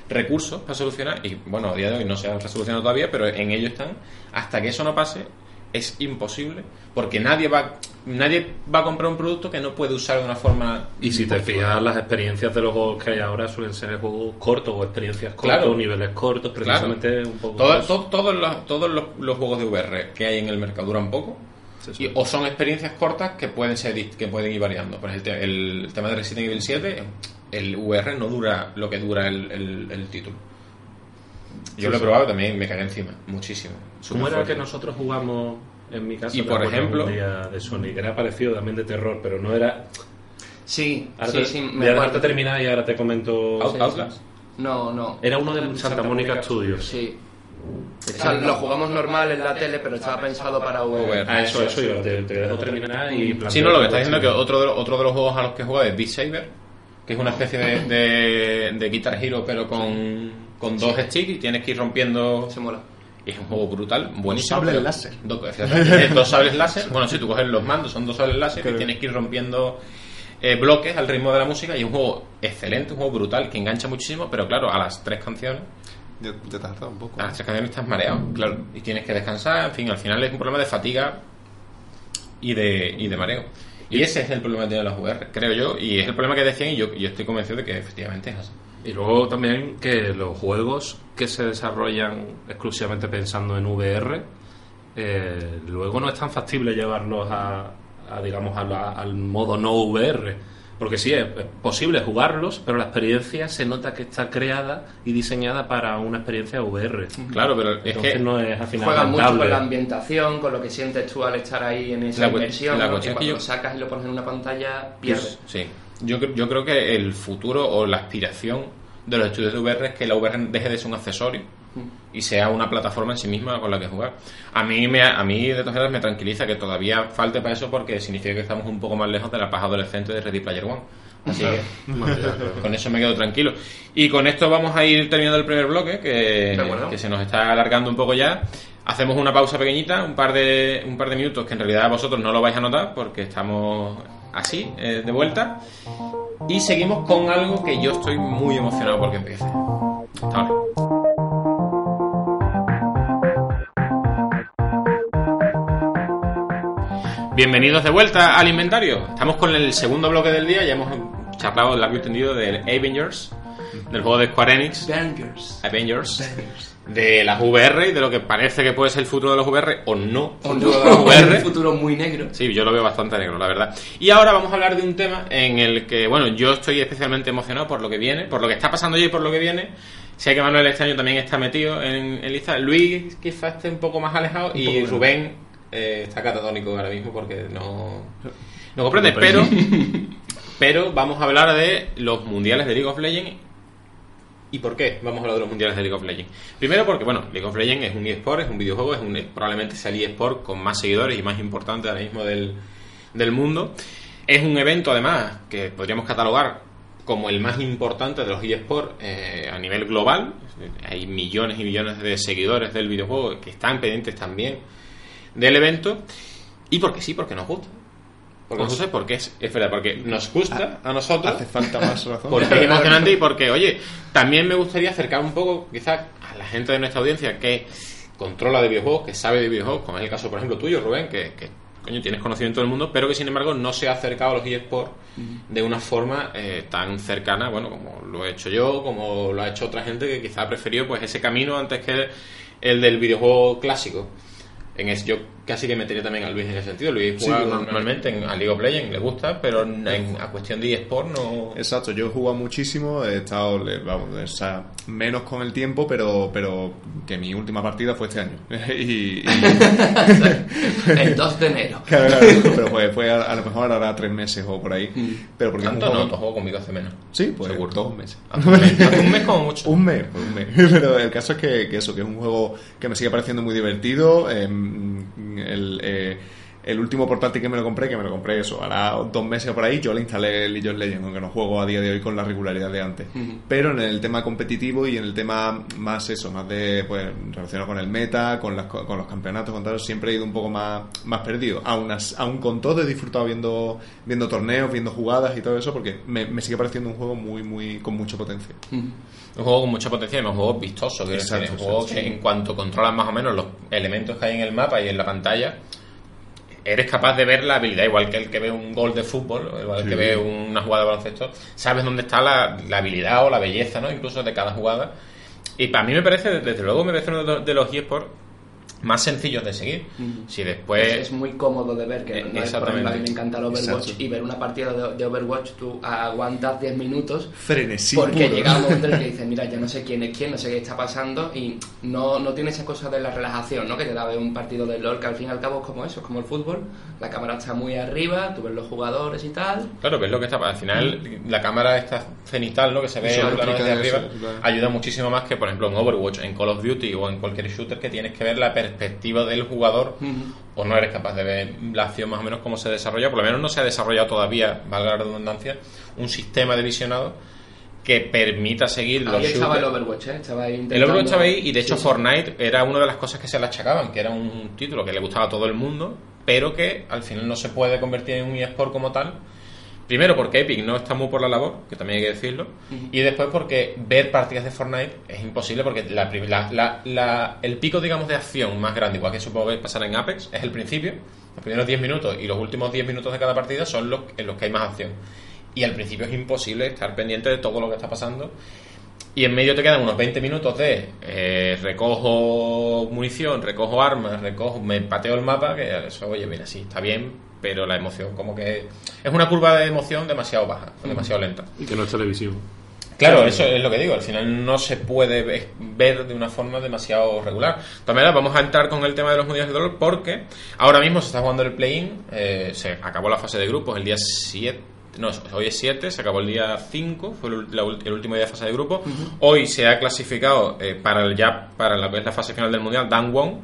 recursos para solucionar, y bueno, a día de hoy no se han resolucionado todavía, pero en ello están, hasta que eso no pase, es imposible, porque nadie va, nadie va a comprar un producto que no puede usar de una forma... Y si te fijas, las experiencias de los juegos que hay ahora suelen ser juegos cortos o experiencias cortas Claro. o niveles cortos, precisamente un poco. Todo- eso. to- todos los, todos los, los juegos de VR que hay en el mercado duran poco. Y- o son experiencias cortas que pueden ser que pueden ir variando. Por ejemplo, el, el tema de Resident Evil 7, el VR no dura lo que dura el, el- el título. Yo Sí, lo he sí. probado también me cagué encima, muchísimo. ¿Cómo era Superfuerte. que nosotros jugamos en mi casa? Y, por ejemplo- un día de Sonic, que era parecido también de terror, pero no era. Sí, Ahora sí, te, sí, voy me a dejarte acuerdo. terminar y ahora te comento. Out- Sí, Outlast. No, no. Era uno de Santa, Mónica Studios. Sí. O sea, lo jugamos normal en la tele, pero estaba pensado para VR. Ah, eso, eso, yo te, te dejo terminar y Sí, no, lo que está diciendo es que otro de, los, otro de los juegos a los que juega es Beat Saber. que es una especie de, de, de Guitar Hero, pero con, con dos sticks y tienes que ir rompiendo. Se mola. Y es un juego brutal, buenísimo. sables pero- láser. Do- efectivamente, dos sables láser. Bueno, si tú coges los mandos, son dos sables láser Claro. y tienes que ir rompiendo eh, bloques al ritmo de la música. Y es un juego excelente, un juego brutal que engancha muchísimo, pero claro, a las tres canciones, Ya, ya te un poco. a las tres canciones estás mareado, claro. Y tienes que descansar, en fin, al final es un problema de fatiga y de, y de mareo. Y ese es el problema que tienen los VR, creo yo, y es el problema que decían, y yo, yo estoy convencido de que efectivamente es así. Y luego también que los juegos que se desarrollan exclusivamente pensando en VR, eh, luego no es tan factible llevarlos a, a, digamos, a la- al modo no VR. Porque sí, es, es posible jugarlos, pero la experiencia se nota que está creada y diseñada para una experiencia VR. Claro, pero es Entonces que no es al final Juegan mucho con la ambientación, con lo que sientes tú al estar ahí en esa La inmersión. la ¿no? cuestión que es que cuando yo- lo sacas y lo pones en una pantalla, pierdes. Sí, yo, yo creo que el futuro o la aspiración de los estudios de VR es que la VR deje de ser un accesorio y sea una plataforma en sí misma con la que jugar. A mí, me, a mí de todas maneras, me tranquiliza que todavía falte para eso porque significa que estamos un poco más lejos de la paja adolescente de Ready Player One. Así que con eso me quedo tranquilo. Y con esto vamos a ir terminando el primer bloque, que, que se nos está alargando un poco ya. Hacemos una pausa pequeñita, un par de, un par de minutos que en realidad vosotros no lo vais a notar porque estamos así, eh, de vuelta. Y seguimos con algo que yo estoy muy emocionado porque empiece. Hasta ahora. Bienvenidos de vuelta al inventario. Estamos con el segundo bloque del día. Ya hemos charlado el largo y tendido del Avengers, del juego de Square Enix, Bangers. Avengers, de las VR y de lo que parece que puede ser el futuro de los VR o no. O no, de los un VR. futuro muy negro. Sí, yo lo veo bastante negro, la verdad. Y ahora vamos a hablar de un tema en el que, bueno, yo estoy especialmente emocionado por lo que viene, por lo que está pasando ya y por lo que viene. Sé que Manuel este año también está metido en, en lista. Luis quizás esté un poco más alejado y Rubén eh, está catatónico ahora mismo porque no, no comprende. No Pero, comprende. pero vamos a hablar de los mundiales de League of Legends ¿Y por qué vamos a hablar de los mundiales de League of Legends? Primero porque, bueno, League of Legends es un eSport, es un videojuego, es un, probablemente sea el eSport con más seguidores y más importante ahora mismo del, del mundo. Es un evento, además, que podríamos catalogar como el más importante de los eSports eh, a nivel global. Hay millones y millones de seguidores del videojuego que están pendientes también del evento. Y porque sí, porque nos gusta. Porque nos gusta, porque es, es verdad, porque nos gusta a nosotros. Hace falta más razón. Porque es emocionante y porque, oye, también me gustaría acercar un poco, quizás, a la gente de nuestra audiencia que controla de videojuegos, que sabe de videojuegos, como es el caso, por ejemplo, tuyo, Rubén, que, que coño, tienes conocimiento del mundo, pero que sin embargo no se ha acercado a los eSports de una forma eh, tan cercana, bueno, como lo he hecho yo, como lo ha hecho otra gente que quizá ha preferido pues ese camino antes que el, el del videojuego clásico. En ese, yo casi que metería también a Luis en ese sentido. Luis juega normalmente en, a League of Legends, le gusta, pero en, a cuestión de eSport no... Exacto, yo he jugado muchísimo, he estado, le- vamos, o sea, menos con el tiempo, pero, pero que mi última partida fue este año. y, y- El 2 de enero. claro, claro, pero fue, fue a, a lo mejor ahora tres meses o por ahí. Pero porque Tanto no, juego- tu juego conmigo hace menos. Sí, pues Seguro. dos meses. Hace un mes, hace un mes como mucho. Un mes, pues un mes. Pero el caso es que, que eso, que es un juego que me sigue pareciendo muy divertido. em, el, eh, el último portátil que me lo compré, que me lo compré eso, hará dos meses por ahí, yo le instalé el League of Legends, aunque no juego a día de hoy con la regularidad de antes. Pero en el tema competitivo y en el tema más eso, más de, pues, relacionado con el meta, con, las, co- con los campeonatos, con tal, siempre he ido un poco más, más perdido. Aún, as- aún con todo he disfrutado viendo, viendo torneos, viendo jugadas y todo eso, porque me, me sigue pareciendo un juego muy, muy, con mucha potencia. Un juego con mucha potencia y un juego vistoso. decir, Exacto, un juego exacto. que en cuanto controlas más o menos los elementos que hay en el mapa y en la pantalla, eres capaz de ver la habilidad, igual que el que ve un gol de fútbol, igual Sí. que ve una jugada de baloncesto, sabes dónde está la, la habilidad o la belleza, ¿no? Incluso de cada jugada. Y para mí me parece, desde luego, me parece uno de los eSports más sencillos de seguir. Si después... es, es muy cómodo de ver, que Eh, no es, por ejemplo, a mí me encanta el Overwatch Exacto. y ver una partida de, de Overwatch, tú aguantas 10 minutos Frenesí porque puro. llega un momento en el que dices, mira, yo no sé quién es quién, no sé qué está pasando y no, no tiene esa cosa de la relajación, ¿no? Que te da ver un partido de LOL que al fin y al cabo es como eso, es como el fútbol, la cámara está muy arriba, tú ves los jugadores y tal. Claro, ves lo que está. Al final, la cámara esta cenital, ¿no? Que se ve Eso desde eso, arriba, claro. ayuda muchísimo más que, por ejemplo, en Overwatch, en Call of Duty o en cualquier shooter que tienes que ver la perspectiva del jugador, o no eres capaz de ver la acción más o menos cómo se desarrolla. Por lo menos no se ha desarrollado todavía, valga la redundancia, un sistema de visionado que permita seguir los Ahí estaba el. Overwatch, ¿eh? Estaba ahí El intentando- Overwatch estaba ahí y de hecho Sí, sí. Fortnite era una de las cosas que se le achacaban, que era un título que le gustaba a todo el mundo, pero que al final no se puede convertir en un eSport como tal. Primero porque Epic no está muy por la labor, que también hay que decirlo, y después porque ver partidas de Fortnite es imposible porque la, la- la- el pico, digamos, de acción más grande, igual que supongo que pasará en Apex, es el principio, los primeros 10 minutos y los últimos 10 minutos de cada partida son los en los que hay más acción. Y al principio es imposible estar pendiente de todo lo que está pasando y en medio te quedan unos 20 minutos de eh, recojo munición, recojo armas, recojo, me pateo el mapa, que eso, oye, mira, sí, está bien, pero la emoción como que es una curva de emoción demasiado baja, demasiado lenta. Y que no es televisivo. Claro, eso es lo que digo, al final no se puede ve- ver de una forma demasiado regular. También vamos a entrar con el tema de los mundiales de dolor porque ahora mismo se está jugando el play-in, eh, se acabó la fase de grupos el día 7, no, hoy es 7, se acabó el día 5, fue el, la último día de fase de grupo. Hoy se ha clasificado eh, para el ya para es la fase final del mundial Dan Won,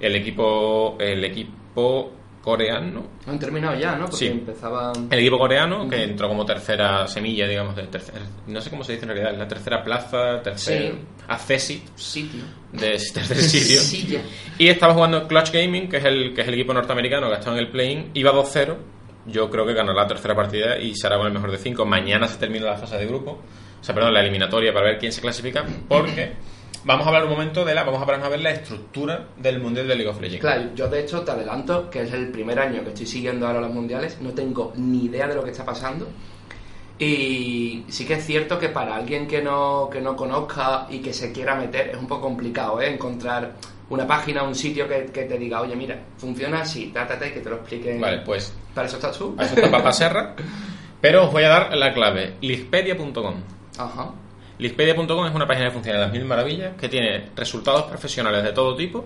el equipo el equipo coreano Han terminado ya, ¿no? Porque Sí. empezaban... el equipo coreano, que entró como tercera semilla, digamos, de tercer, no sé cómo se dice en realidad, la tercera plaza, tercer Sí. accesit Sitio. de tercer sitio. Silla. Y estaba jugando Clutch Gaming, que es el que es el equipo norteamericano que ha estado en el play-in, iba 2-0. Yo creo que ganará la tercera partida y será con el mejor de 5. Mañana se termina la fase de grupo, o sea, perdón, la eliminatoria para ver quién se clasifica, porque vamos a hablar un momento de la, vamos a pararnos a ver la estructura del Mundial de League of Legends. Claro, yo de hecho te adelanto que es el primer año que estoy siguiendo ahora los mundiales, no tengo ni idea de lo que está pasando. Y sí que es cierto que para alguien que no, que no conozca y que se quiera meter es un poco complicado ¿eh? encontrar una página, un sitio que, que te diga, oye, mira, funciona así, tátate, que te lo expliquen. Vale, pues Para eso estás tú. a eso está Papa Serra, pero os voy a dar la clave, lispedia.com. Ajá. Lispedia.com es una página que funciona de las mil maravillas, que tiene resultados profesionales de todo tipo,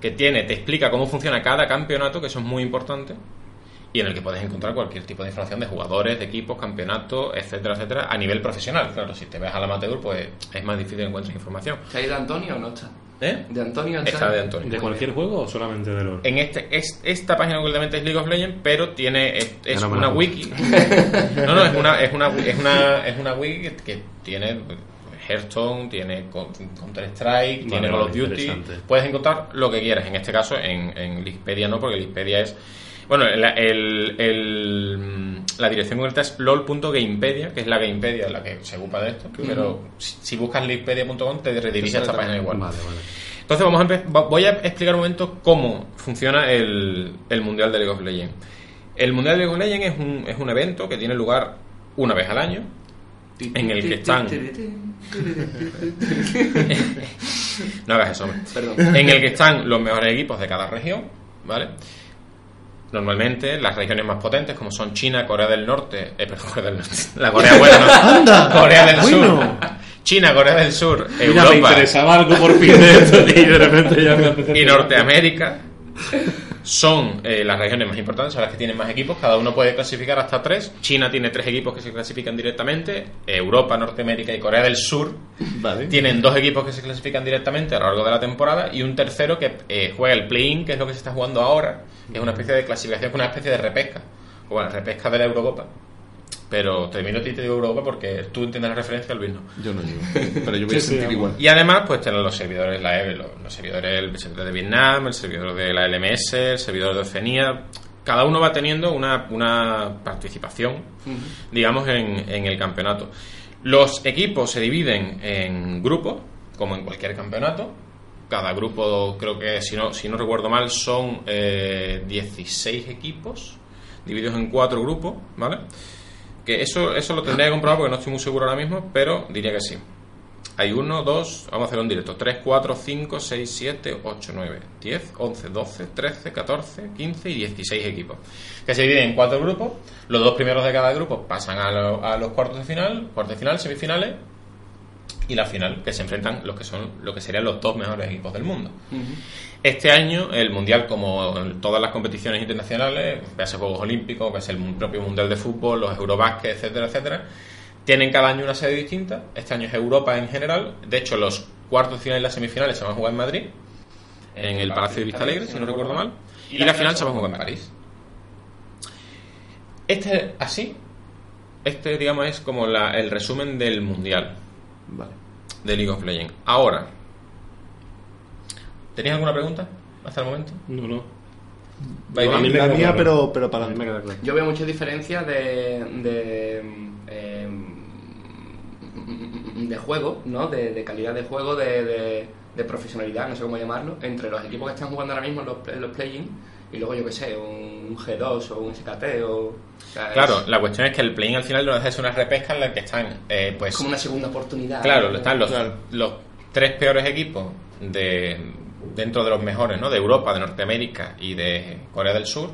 que tiene, te explica cómo funciona cada campeonato, que eso es muy importante, y en el que puedes encontrar cualquier tipo de información de jugadores, de equipos, campeonatos, etcétera, etcétera, a nivel profesional. Claro, si te ves al amateur, pues es más difícil encuentres información. ¿Está ahí de Antonio o no está? ¿Eh? ¿De Antonio Está de Antonio. ¿De cualquier juego o solamente de LOL? En este, es, esta página concretamente es League of Legends, pero tiene es, no una wiki. no, no, es una es una es una es una wiki que, que tiene Hearthstone, tiene Counter Strike, Vale, tiene Call of Duty. Puedes encontrar lo que quieras. En este caso, en, en Lispedia no, porque Lispedia es bueno, la, el, el- la dirección concreta es lol.gamepedia, que es la Gamepedia la que se ocupa de esto. Pero si, si buscas lispedia.com te redirige a esta página igual. Vale, vale. Entonces vamos a voy a explicar un momento cómo funciona el, el Mundial de League of Legends. El Mundial de League of Legends es un, es un evento que tiene lugar una vez al año, en el que están... No hagas eso, hombre. Perdón. En el que están los mejores equipos de cada región, ¿vale? Normalmente las regiones más potentes, como son China, Corea del Norte, eh, perdón, Corea del Norte, la Corea buena, ¿no? ¡Anda! Corea del Bueno. Sur, China, Corea del Sur, Mira, me Europa, interesaba algo por fin de esto y de repente ya me y Norteamérica son eh, las regiones más importantes, son las que tienen más equipos. Cada uno puede clasificar hasta tres. China tiene tres equipos que se clasifican directamente. Europa, Norteamérica y Corea del Sur Vale. tienen dos equipos que se clasifican directamente a lo largo de la temporada y un tercero que eh, juega el play-in, que es lo que se está jugando ahora. que es una especie de clasificación, una especie de repesca. O bueno, repesca de la Eurocopa. Pero termino a ti y te digo Eurocopa porque tú entiendes la referencia, Luis no. Yo no digo. Pero yo voy a Sí, sentir igual. Y además, pues tener los servidores, la EVE, los, los servidores, el servidor de Vietnam, el servidor de la LMS, el servidor de Oceanía. Cada uno va teniendo una, una participación, digamos, en, en el campeonato. Los equipos se dividen en grupos, como en cualquier campeonato. Cada grupo, creo que, si no, si no recuerdo mal, son eh, 16 equipos, divididos en cuatro grupos, ¿vale? Que eso, eso lo tendría que comprobar porque no estoy muy seguro ahora mismo, pero diría que sí. Hay 1, 2, vamos a hacer un directo. 3, 4, 5, 6, 7, 8, 9, 10, 11, 12, 13, 14, 15 y 16 equipos. Que se dividen en cuatro grupos. Los dos primeros de cada grupo pasan a, lo- a los cuartos de final, cuartos de final, semifinales y la final, que se enfrentan los que son lo que serían los dos mejores equipos del mundo. Este año, el Mundial, como en todas las competiciones internacionales, vease Juegos Olímpicos, el propio Mundial de Fútbol, los Eurobásquet, etcétera, etcétera, tienen cada año una sede distinta. Este año es Europa en general. De hecho, los cuartos de final y las semifinales se van a jugar en Madrid. en el Palacio de Vista Alegre, si no recuerdo mal. Y la final se va a jugar en París. Este, así, este, digamos, es como la- el resumen del Mundial Vale. de League of Legends. Ahora, ¿tenéis alguna pregunta hasta el momento? No, no. ¿Vais a mí me La queda mía, claro. pero, pero para mí me queda claro. Yo veo muchas diferencias de, de, eh, de juego, ¿no? De, de calidad de juego, de, de- de profesionalidad, no sé cómo llamarlo, entre los equipos que están jugando ahora mismo en los, en los play-in y luego, yo que sé, un G2 o un SKT o... o sea, Claro, es la cuestión es que el play-in al final de ser una repesca en la que están, eh, pues, como una segunda oportunidad. Claro, ¿no? están los, Claro. los tres peores equipos de dentro de los mejores, ¿no? De Europa, de Norteamérica y de Corea del Sur.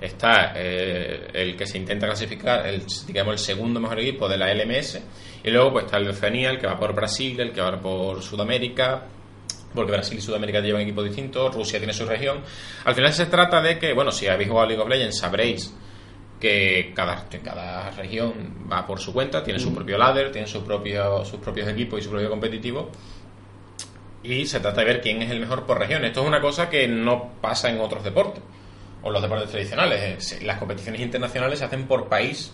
Está eh, el que se intenta clasificar, el, digamos, el segundo mejor equipo de la LMS. Y luego pues está el de Oceanía, el que va por Brasil, el que va por Sudamérica, porque Brasil y Sudamérica llevan equipos distintos, Rusia tiene su región. Al final se trata de que, bueno, si habéis jugado a League of Legends sabréis que cada, que cada región va por su cuenta, tiene su propio ladder, tiene su propio, sus propios equipos y su propio competitivo. Y se trata de ver quién es el mejor por región. Esto es una cosa que no pasa en otros deportes, o en los deportes tradicionales. Eh, Las competiciones internacionales se hacen por país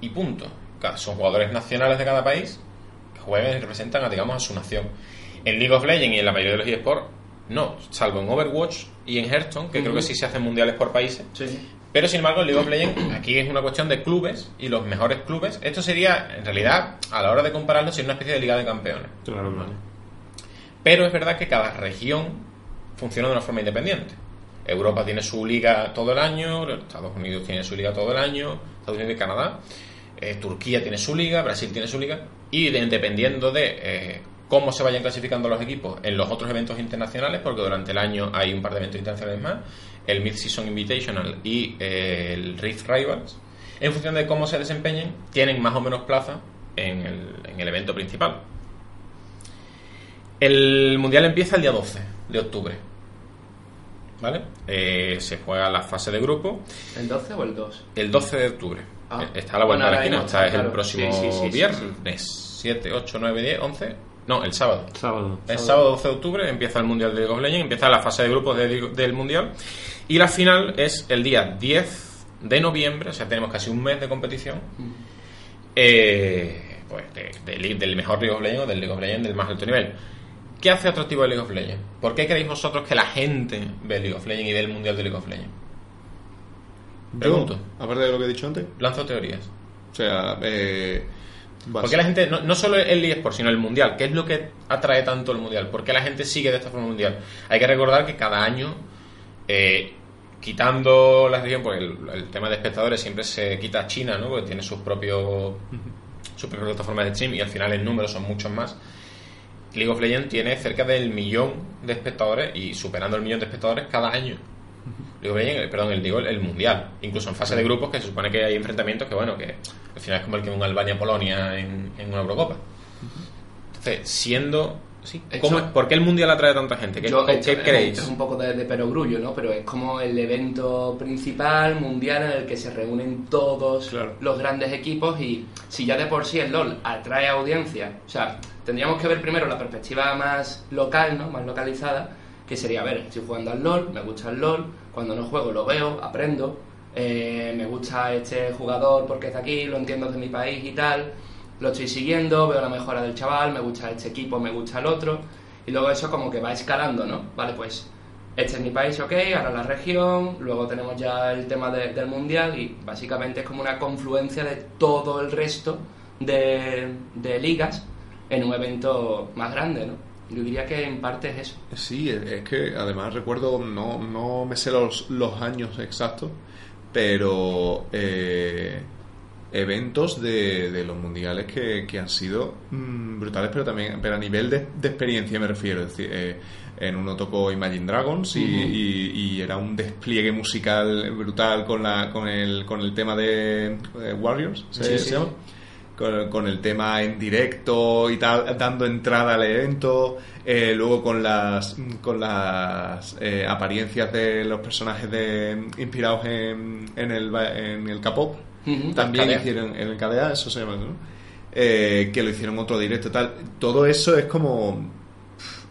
y punto. Son jugadores nacionales de cada país que juegan y representan a, digamos, a su nación. En League of Legends y en la mayoría de los eSports, no, salvo en Overwatch y en Hearthstone, que creo que sí se hacen mundiales por países. Sí. Pero sin embargo, en League of Legends aquí es una cuestión de clubes y los mejores clubes. Esto sería, en realidad, a la hora de compararlo, sería una especie de liga de campeones. Claro, claro. Pero es verdad que cada región funciona de una forma independiente. Europa tiene su liga todo el año, Estados Unidos tiene su liga todo el año, Estados Unidos y Canadá, eh, Turquía tiene su liga, Brasil tiene su liga, y de- dependiendo de eh, cómo se vayan clasificando los equipos en los otros eventos internacionales, porque durante el año hay un par de eventos internacionales más, el Mid-Season Invitational y eh, el Rift Rivals, en función de cómo se desempeñen, tienen más o menos plaza en el, en el evento principal. El mundial empieza el día 12 de octubre. ¿Vale? Eh, se juega la fase de grupo ¿El 12 o el 2? el 12 de octubre. Ah. Está a la vuelta de la esquina. Está es el próximo Sí, sí, sí, sí, viernes. 7, 8, 9, 10, 11. No, el sábado. Sábado. El sábado 12 de octubre empieza el Mundial de League of Legends, empieza la fase de grupos de- del Mundial. Y la final es el día 10 de noviembre, o sea, tenemos casi un mes de competición. eh, pues de- de- del mejor League of Legends o del League of Legends del más alto nivel. ¿Qué hace atractivo el League of Legends? ¿Por qué creéis vosotros que la gente ve League of Legends y ve el Mundial de League of Legends? Pregunto. Yo, aparte de lo que he dicho antes, Lanzo teorías. o sea, eh, vas- ¿Por qué la gente, no, no solo el eSport, sino el Mundial? ¿Qué es lo que atrae tanto el Mundial? ¿Por qué la gente sigue de esta forma el Mundial? Hay que recordar que cada año, eh, quitando la región, porque el, el tema de espectadores siempre se quita China, ¿no? Porque tiene sus propios sus propias plataformas de stream y al final en números son muchos más. League of Legends tiene cerca del millón de espectadores y superando el millón de espectadores cada año. Perdón, el, digo, el, mundial. Incluso en fase de grupos que se supone que hay enfrentamientos que, bueno, que al final es como el que un Albania-Polonia en, en una Eurocopa. Entonces, siendo... Sí, ¿cómo- ¿Por qué el mundial atrae a tanta gente? ¿Qué, Yo, qué- esto qué es- creéis? Es un poco de, de perogrullo, ¿no? Pero es como el evento principal mundial en el que se reúnen todos Claro. los grandes equipos y si ya de por sí el LOL atrae audiencia, o sea, tendríamos que ver primero la perspectiva más local, ¿no? Más localizada, que sería, a ver, estoy jugando al LOL, me gusta el LOL, cuando no juego lo veo, aprendo, eh, me gusta este jugador porque está aquí, lo entiendo de mi país y tal, lo estoy siguiendo, veo la mejora del chaval, me gusta este equipo, me gusta el otro, y luego eso como que va escalando, ¿no? Vale, pues este es mi país, ok, ahora la región, luego tenemos ya el tema de- del mundial y básicamente es como una confluencia de todo el resto de ligas en un evento más grande, ¿no? Yo diría que en parte es eso. Sí, es que además recuerdo, no, no me sé los, los años exactos, pero eh, eventos de, de los mundiales que, que han sido mm, brutales, pero también pero a nivel de, de experiencia me refiero. Es decir, eh, en uno tocó Imagine Dragons y, y- y era un despliegue musical brutal con, la, con, el, con el tema de eh, Warriors, ¿se, Sí, se sí. llama? Con, con el tema en directo y tal, dando entrada al evento, eh, luego con las con las eh, apariencias de los personajes de inspirados en, en el en el K-pop, Ujú. también KDA. hicieron en el KDA, eso se llama, ¿no? Eh, que lo hicieron otro directo y tal. Todo eso es como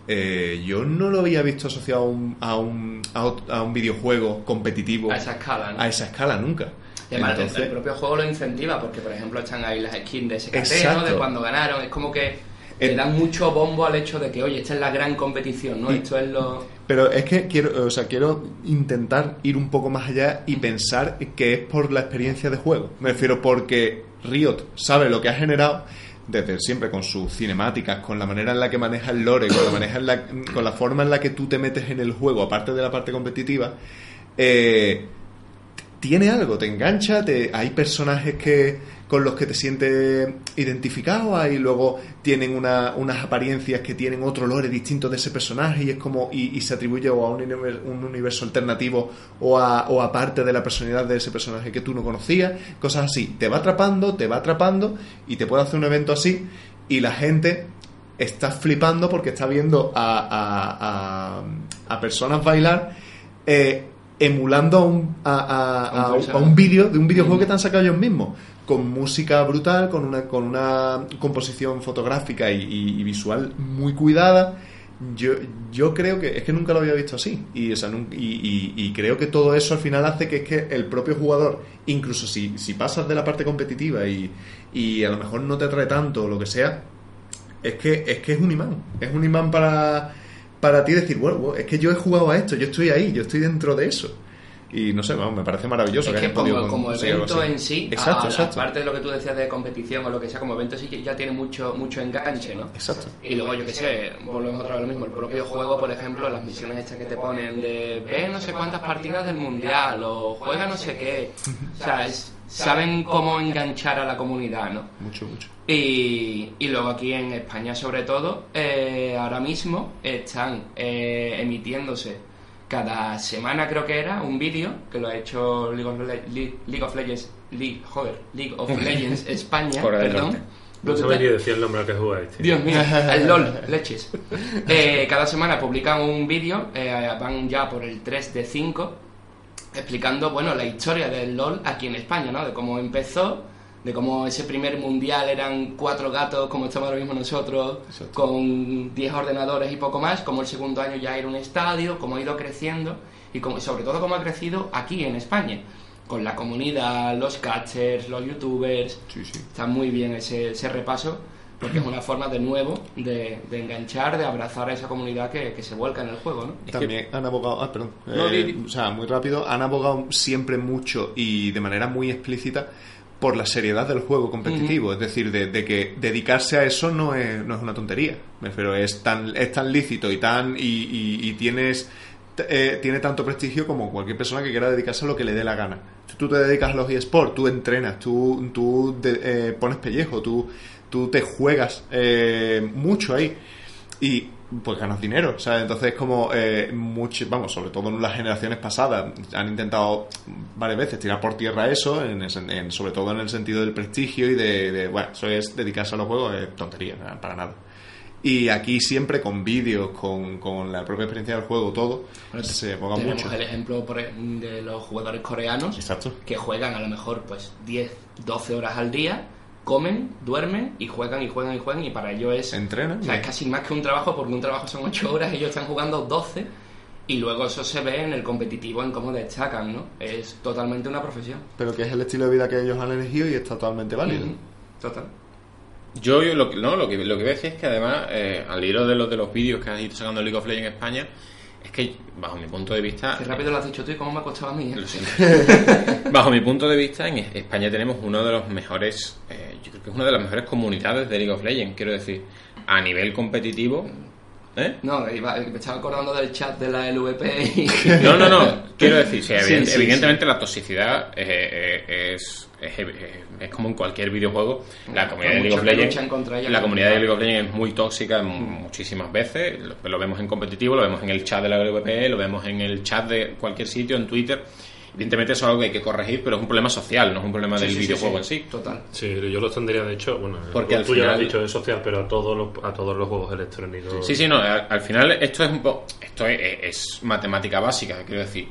eh, yo no lo había visto asociado a un, a un, a un videojuego competitivo A esa escala, ¿no? a esa escala nunca. Y además, el- Entonces- el propio juego lo incentiva, porque por ejemplo están ahí las skins de SKT, ¿no? De cuando ganaron. Es como que le dan mucho bombo al hecho de que, oye, esta es la gran competición, ¿no? Y- Esto es lo. Pero es que quiero, o sea, quiero intentar ir un poco más allá y pensar que es por la experiencia de juego. Me refiero porque Riot sabe lo que ha generado desde siempre con sus cinemáticas, con la manera en la que maneja el lore, con la, maneja en la, con la forma en la que tú te metes en el juego, aparte de la parte competitiva, eh, tiene algo, te engancha, hay personajes que con los que te sientes identificado, hay luego tienen una- unas apariencias que tienen otro lore distinto de ese personaje y es como y, se atribuye o a un, univer- un universo alternativo o a, parte de la personalidad de ese personaje que tú no conocías, cosas así. Te va atrapando, te va atrapando y te puede hacer un evento así y la gente está flipando porque está viendo a- a personas bailar eh, emulando a un, a, a- A un vídeo de un videojuego que te han sacado ellos mismos con música brutal, con una, con una composición fotográfica y, y- y visual muy cuidada. Yo, yo creo que es que nunca lo había visto así. Y, o sea, y- y creo que todo eso al final hace que es que el propio jugador, incluso si, si pasas de la parte competitiva y, y a lo mejor no te atrae tanto o lo que sea, es que es que es un imán. Es un imán para, para ti decir, bueno, es que yo he jugado a esto, yo estoy ahí, yo estoy dentro de eso. Y no sé, vamos, me parece maravilloso Es que podido como, como evento en sí, Exacto, a- exacto. aparte de lo que tú decías de competición o lo que sea, como evento sí que ya tiene mucho mucho enganche, ¿no? Exacto. Y luego, yo qué sé, volvemos otra vez a lo mismo. El propio juego, por ejemplo, las misiones estas que te ponen de ve no sé cuántas partidas del mundial o juega no sé qué. O sea, es- saben cómo enganchar a la comunidad, ¿no? Mucho, mucho. Y, y luego aquí en España, sobre todo, eh, ahora mismo están eh, emitiéndose cada semana, creo que era, un vídeo que lo ha hecho League of, Le- Le- League of Legends, League, joder, League of Legends España, perdón. No sabéis ni decir el nombre al que jugáis. tío. Dios mío, el LOL, leches. Eh, cada semana publican un vídeo, eh, van ya por el 3 de 5, explicando, bueno, la historia del LOL aquí en España, ¿no? De cómo empezó, de cómo ese primer mundial eran cuatro gatos, como estamos ahora mismo nosotros, Exacto. con 10 ordenadores y poco más, como el segundo año ya era un estadio, cómo ha ido creciendo y como- sobre todo cómo ha crecido aquí en España, con la comunidad, los catchers, los youtubers, Sí, sí. Está muy bien ese, ese repaso, porque es una forma de nuevo de, de enganchar, de abrazar a esa comunidad que, que se vuelca en el juego, ¿no? Es También han abogado, ah, perdón, No, Eh, di, di. o sea, muy rápido, han abogado siempre mucho y de manera muy explícita por la seriedad del juego competitivo, es decir, de, de que dedicarse a eso no es, no es una tontería, refiero, es tan, es tan lícito y tan y, y- y tienes eh, tiene tanto prestigio como cualquier persona que quiera dedicarse a lo que le dé la gana. Tú te dedicas a los eSports, tú entrenas, tú, tú de- eh, pones pellejo, tú, tú te juegas eh, mucho ahí y pues ganas dinero, sea, entonces como eh, mucho, vamos, sobre todo en las generaciones pasadas han intentado varias veces tirar por tierra eso, en, en- sobre todo en el sentido del prestigio y de, de, bueno, eso es dedicarse a los juegos, es tontería, para nada. Y aquí siempre con vídeos, con, con la propia experiencia del juego, todo, se aboga Tenemos mucho. el ejemplo e- de los jugadores coreanos Exacto. que juegan a lo mejor pues 10, 12 horas al día, comen, duermen y juegan y juegan y juegan y para ellos es... Entrenan. O sea, es casi más que un trabajo porque un trabajo son 8 horas, ellos están jugando 12 y luego eso se ve en el competitivo, en cómo destacan, ¿no? Es totalmente una profesión. Pero que es el estilo de vida que ellos han elegido y es totalmente válido. Ujú. Total. Yo, yo lo, que- no, lo, que, lo que voy a decir es que además, eh, al hilo de los, de los vídeos que has ido sacando League of Legends en España, es que, bajo mi punto de vista... Qué rápido lo has dicho tú y cómo me ha costado a mí. ¿eh? Bajo mi punto de vista, en España tenemos uno de los mejores, eh, yo creo que es una de las mejores comunidades de League of Legends, quiero decir, a nivel competitivo. ¿Eh? No, iba- me estaba acordando del chat de la LVP y... No, no, no, quiero decir, sí, Sí, evident- sí, evidentemente la toxicidad eh, eh, es, es, es- como en cualquier videojuego. La comunidad de League of Legends, la comunidad de League of Legends es muy tóxica muchísimas veces. Lo, lo vemos en competitivo, lo vemos en el chat de la LVP, lo vemos en el chat de cualquier sitio, en Twitter. Evidentemente eso es algo que hay que corregir, pero es un problema social, no es un problema Sí, del sí, videojuego sí. en sí. Total. Sí, yo lo extendería, de hecho, bueno, Porque al tú ya lo has final- dicho, es social, pero a todos los, a todos los juegos electrónicos. Sí, sí, no, al, al final esto es un po- esto es, es matemática básica, quiero decir.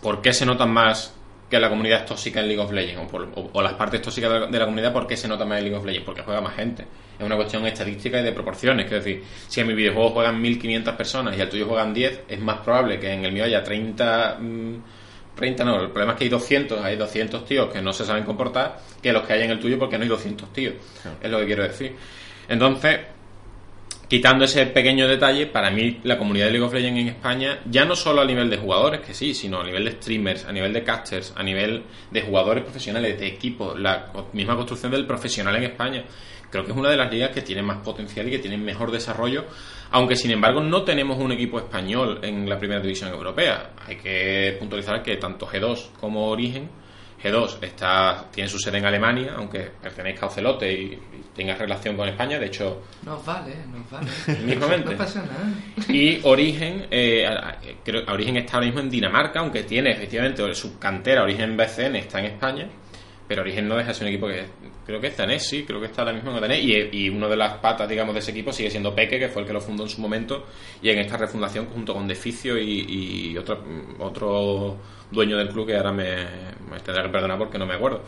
¿Por qué se notan más que la comunidad es tóxica en League of Legends o, por- o- o las partes tóxicas de la, de la comunidad, ¿por qué se nota más en League of Legends? Porque juega más gente. Es una cuestión estadística y de proporciones. Es decir, si en mi videojuego juegan 1500 personas y al tuyo juegan 10, es más probable que en el mío haya 30. mm, 30 no, el problema es que hay 200, hay 200 tíos que no se saben comportar que los que hay en el tuyo porque no hay 200 tíos. Es lo que quiero decir. Entonces, quitando ese pequeño detalle, para mí la comunidad de League of Legends en España, ya no solo a nivel de jugadores, que sí, sino a nivel de streamers, a nivel de casters, a nivel de jugadores profesionales, de equipos, la misma construcción del profesional en España, creo que es una de las ligas que tiene más potencial y que tiene mejor desarrollo, aunque sin embargo no tenemos un equipo español en la primera división europea. Hay que puntualizar que tanto G2 como Origen G2 está, tiene su sede en Alemania, aunque pertenezca a Ocelote y, y tenga relación con España. De hecho, Nos vale, nos vale. Mismamente. No pasa nada. y Origen, eh, creo Origen está ahora mismo en Dinamarca, aunque tiene efectivamente su cantera, Origen BCN está en España, pero Origen no deja de ser un equipo que creo que es danés, sí, creo que está ahora mismo en danés, y, y una de las patas, digamos, de ese equipo sigue siendo Peque, que fue el que lo fundó en su momento, y en esta refundación junto con Deficio y, y otro, otro dueño del club que ahora me, me tendrá que perdonar porque no me acuerdo.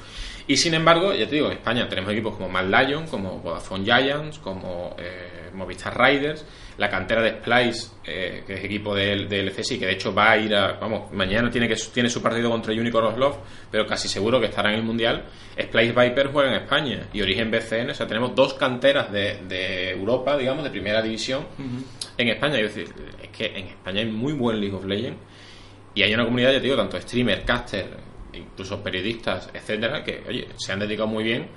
Y sin embargo, ya te digo, en España tenemos equipos como Mad Lion, como Vodafone Giants, como eh, Movistar Riders, la cantera de Splice, eh, que es equipo del de LCSI, que de hecho va a ir a, vamos, mañana tiene que tiene su partido contra Unicorn of Love, pero casi seguro que estará en el Mundial. Splice Viper juega en España y Origen BCN, o sea, tenemos dos canteras de, de Europa, digamos, de primera división en España. Es decir, es que en España hay muy buen League of Legends y hay una comunidad, ya te digo, tanto streamer, caster, incluso periodistas, etcétera, que, oye, se han dedicado muy bien.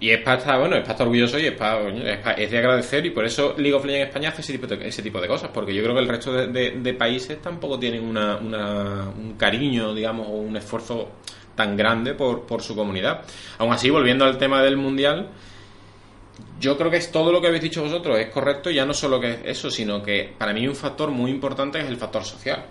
Y es para estar, bueno, es para estar orgulloso y es, para, es, de agradecer y por eso League of Legends España hace ese tipo de, ese tipo de cosas, porque yo creo que el resto de países tampoco tienen una, una- un cariño, digamos, o un esfuerzo tan grande por, por su comunidad. Aún así, volviendo al tema del Mundial, yo creo que es todo lo que habéis dicho vosotros, es correcto, ya no solo que es eso, sino que para mí un factor muy importante es el factor social.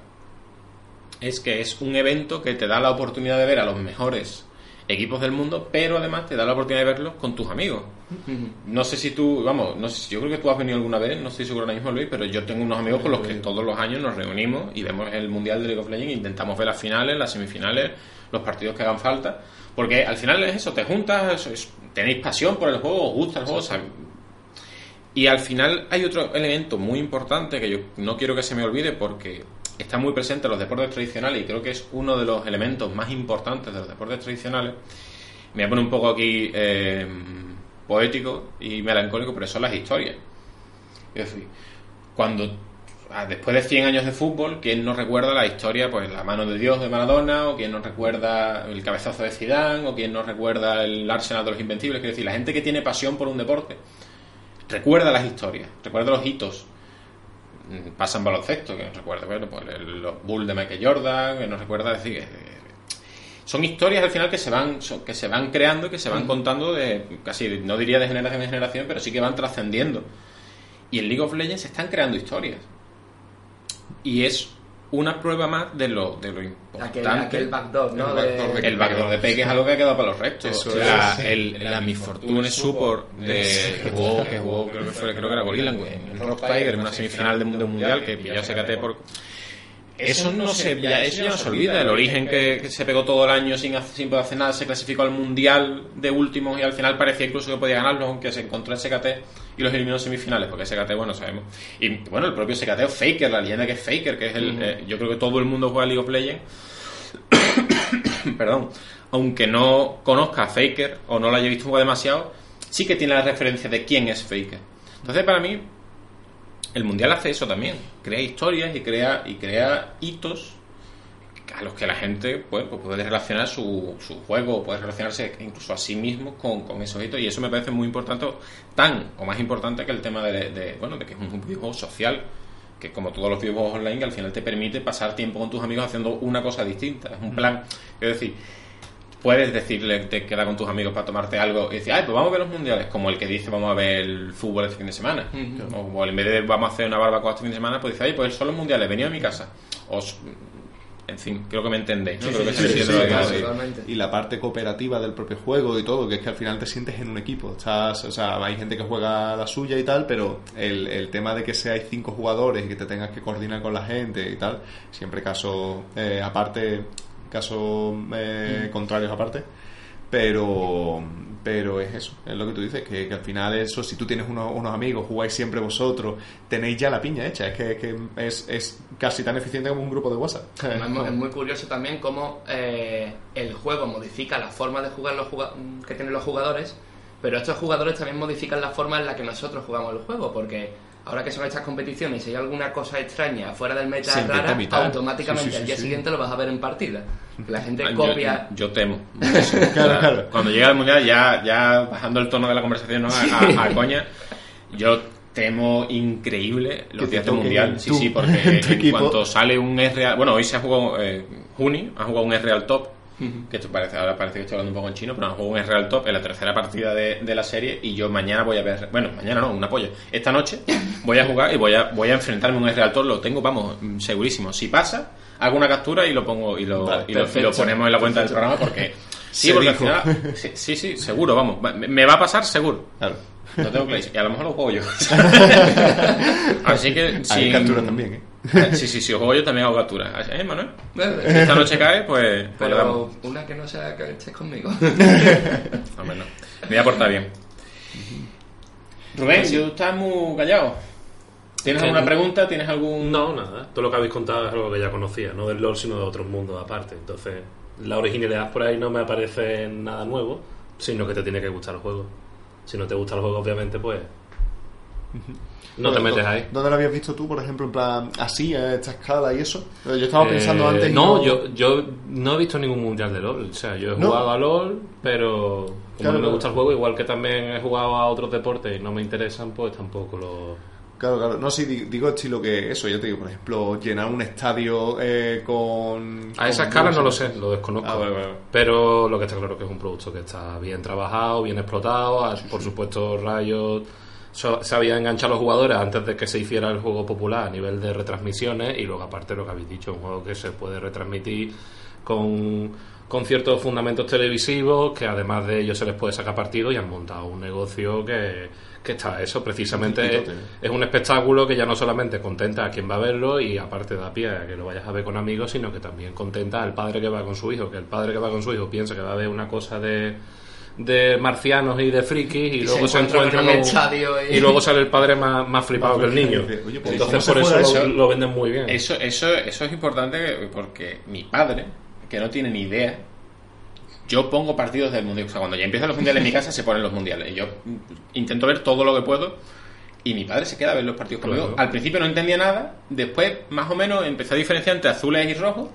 Es que es un evento que te da la oportunidad de ver a los mejores equipos del mundo, pero además te da la oportunidad de verlos con tus amigos. No sé si tú, vamos, no sé, si- yo creo que tú has venido alguna vez, no estoy seguro ahora mismo Luis, pero yo tengo unos amigos con los que todos los años nos reunimos y vemos el Mundial de League of Legends, e intentamos ver las finales, las semifinales, los partidos que hagan falta, porque al final es eso, te juntas, es- tenéis pasión por el juego, os gusta el juego, o sea, y al final hay otro elemento muy importante que yo no quiero que se me olvide porque está muy presente en los deportes tradicionales y creo que es uno de los elementos más importantes de los deportes tradicionales. Me voy a poner un poco aquí eh, poético y melancólico, pero son las historias. Es decir, cuando ah, después de 100 años de fútbol, ¿quién no recuerda la historia, pues la mano de Dios de Maradona, o quién no recuerda el cabezazo de Zidane, o quién no recuerda el Arsenal de los Invencibles? Quiero decir, la gente que tiene pasión por un deporte recuerda las historias, recuerda los hitos. Pasa en baloncesto, que nos recuerda, bueno, pues los Bulls de Michael Jordan, que nos recuerda decir que eh, son historias al final que se van que se van creando y que se van contando de casi no diría de generación en generación, pero sí que van trascendiendo. Y en League of Legends se están creando historias. Y es una prueba más de lo, de lo importante. Aquel, aquel backdoor, ¿no? El backdoor de- El backdoor de Peque es algo que ha quedado para los restos. Eso sea, es. el, la Mi Fortune Support de, que jugó, que jugó, creo que fue, creo que era Gorilla en Rock Tiger, en una semifinal de, de un mundial que pilló a SKT por. Eso no se, ya, eso ya no se olvida. El origen que, que se pegó todo el año sin, sin poder hacer nada, se clasificó al mundial de últimos y al final parecía incluso que podía ganarlo, aunque se encontró en SKT y los eliminó en semifinales, porque SKT, bueno, sabemos. Y bueno, el propio SKT o Faker, la leyenda que es Faker, que es el. eh, yo creo que todo el mundo juega League of Legends perdón, aunque no conozca a Faker o no lo haya visto jugar demasiado, sí que tiene la referencia de quién es Faker. Entonces, para mí, el mundial hace eso también, crea historias y crea y crea hitos a los que la gente pues, pues puede relacionar su, su juego, puede relacionarse incluso a sí mismo con, con esos hitos. Y eso me parece muy importante, tan o más importante que el tema de, de, bueno, de que es un videojuego social que como todos los videojuegos online que al final te permite pasar tiempo con tus amigos haciendo una cosa distinta, es un plan, es decir, puedes decirle te queda con tus amigos para tomarte algo y decir, ay, pues vamos a ver los mundiales, como el que dice vamos a ver el fútbol este fin de semana. O, o en vez de vamos a hacer una barbacoa este fin de semana, pues dice, ay, pues son los mundiales, venid a mi casa. Os, en fin, creo que me entendéis, ¿no? Sí, sí, que sí. Y la parte cooperativa del propio juego y todo, que es que al final te sientes en un equipo. Estás, o sea, hay gente que juega la suya y tal, pero el, el tema de que seáis cinco jugadores y que te tengas que coordinar con la gente y tal, siempre caso, eh, aparte, casos eh, contrarios aparte. Pero, pero es eso, es lo que tú dices, que, que al final eso, si tú tienes unos, unos amigos, jugáis siempre vosotros, tenéis ya la piña hecha, es que, es, que es, es casi tan eficiente como un grupo de WhatsApp. Es muy curioso también cómo eh, el juego modifica la forma de jugar los que tienen los jugadores, pero estos jugadores también modifican la forma en la que nosotros jugamos el juego, porque ahora que son estas competiciones, si hay alguna cosa extraña fuera del meta Se rara, automáticamente Sí, sí, al día sí. siguiente lo vas a ver en partida. La gente Ah, Yo- copia... Yo, temo. Claro, claro. Cuando llega el mundial, ya, ya bajando el tono de la conversación ¿no? a, a- a coña, yo temo increíble los días del mundial. Sí, tú, sí, porque en equipo. cuanto sale un Real. Bueno, hoy se ha jugado. Eh, Juni ha jugado un Real Top. Que esto parece, ahora parece que estoy hablando un poco en chino, pero ha jugado un Real Top en la tercera partida de, de la serie. Y yo mañana voy a ver. Bueno, mañana no, una polla. Esta noche voy a jugar y voy a, voy a enfrentarme a un Real Top. Lo tengo, vamos, segurísimo. Si pasa, hago una captura y lo pongo y lo, Vale, y lo, y lo perfecto. ponemos en la cuenta del programa porque. Sí, porque dijo. al final. Sí, sí, sí, seguro, vamos. Va- Me va a pasar seguro. Claro. Lo tengo clarísimo. Y a lo mejor lo juego yo. Así que Hay si. capturas también, ¿eh? Sí, sí, si lo juego yo también hago captura. ¿Eh, Manuel? Si esta noche cae, pues. pues. Pero una que no sea que estés conmigo. No. Me voy a portar bien. Rubén, tú estás muy callado. ¿Tienes alguna pregunta? ¿Tienes algún.? No, nada. Todo lo que habéis contado es algo que ya conocía, no del LoL, sino de otros mundos aparte. Entonces, la originalidad por ahí no me aparece nada nuevo, sino que te tiene que gustar el juego. Si no te gusta el juego, obviamente, pues. No te metes ahí. ¿Dónde lo habías visto tú, por ejemplo, en plan así, a esta escala y eso? Yo estaba pensando Eh, antes. y No, yo, yo no he visto ningún mundial de LOL. O sea, yo he No. jugado a LOL, pero como Claro, no me gusta el juego, igual que también he jugado a otros deportes y no me interesan, pues tampoco lo. Claro, claro. No, sí, di- digo estilo que eso, yo te digo, por ejemplo, llenar un estadio eh, con. A esa escala no lo sé, lo desconozco. Ah, vale, vale. Pero lo que está claro que es un producto que está bien trabajado, bien explotado. Ah, Por supuesto, Riot so- sabía enganchar a los jugadores antes de que se hiciera el juego popular a nivel de retransmisiones. Y luego, aparte, lo que habéis dicho, un juego que se puede retransmitir con, con ciertos fundamentos televisivos, que además de ellos se les puede sacar partido y han montado un negocio que, que está eso. Precisamente es, es un espectáculo que ya no solamente contenta a quien va a verlo y aparte da pie a que lo vayas a ver con amigos, sino que también contenta al padre que va con su hijo, que el padre que va con su hijo piensa que va a ver una cosa de, de marcianos y de frikis y, Y luego se se encuentran encuentra en un con- estadio y- y luego sale el padre más, más flipado que el niño. Oye, pues, Entonces ¿cómo por eso lo, venden muy bien. Eso, eso, eso es importante porque mi padre, que no tiene ni idea, yo pongo partidos del mundial. O sea, cuando ya empiezan los mundiales en mi casa, se ponen los mundiales. Y yo intento ver todo lo que puedo. Y mi padre se queda a ver los partidos conmigo. Claro. Al principio no entendía nada. Después, más o menos, empezó a diferenciar entre azules y rojos.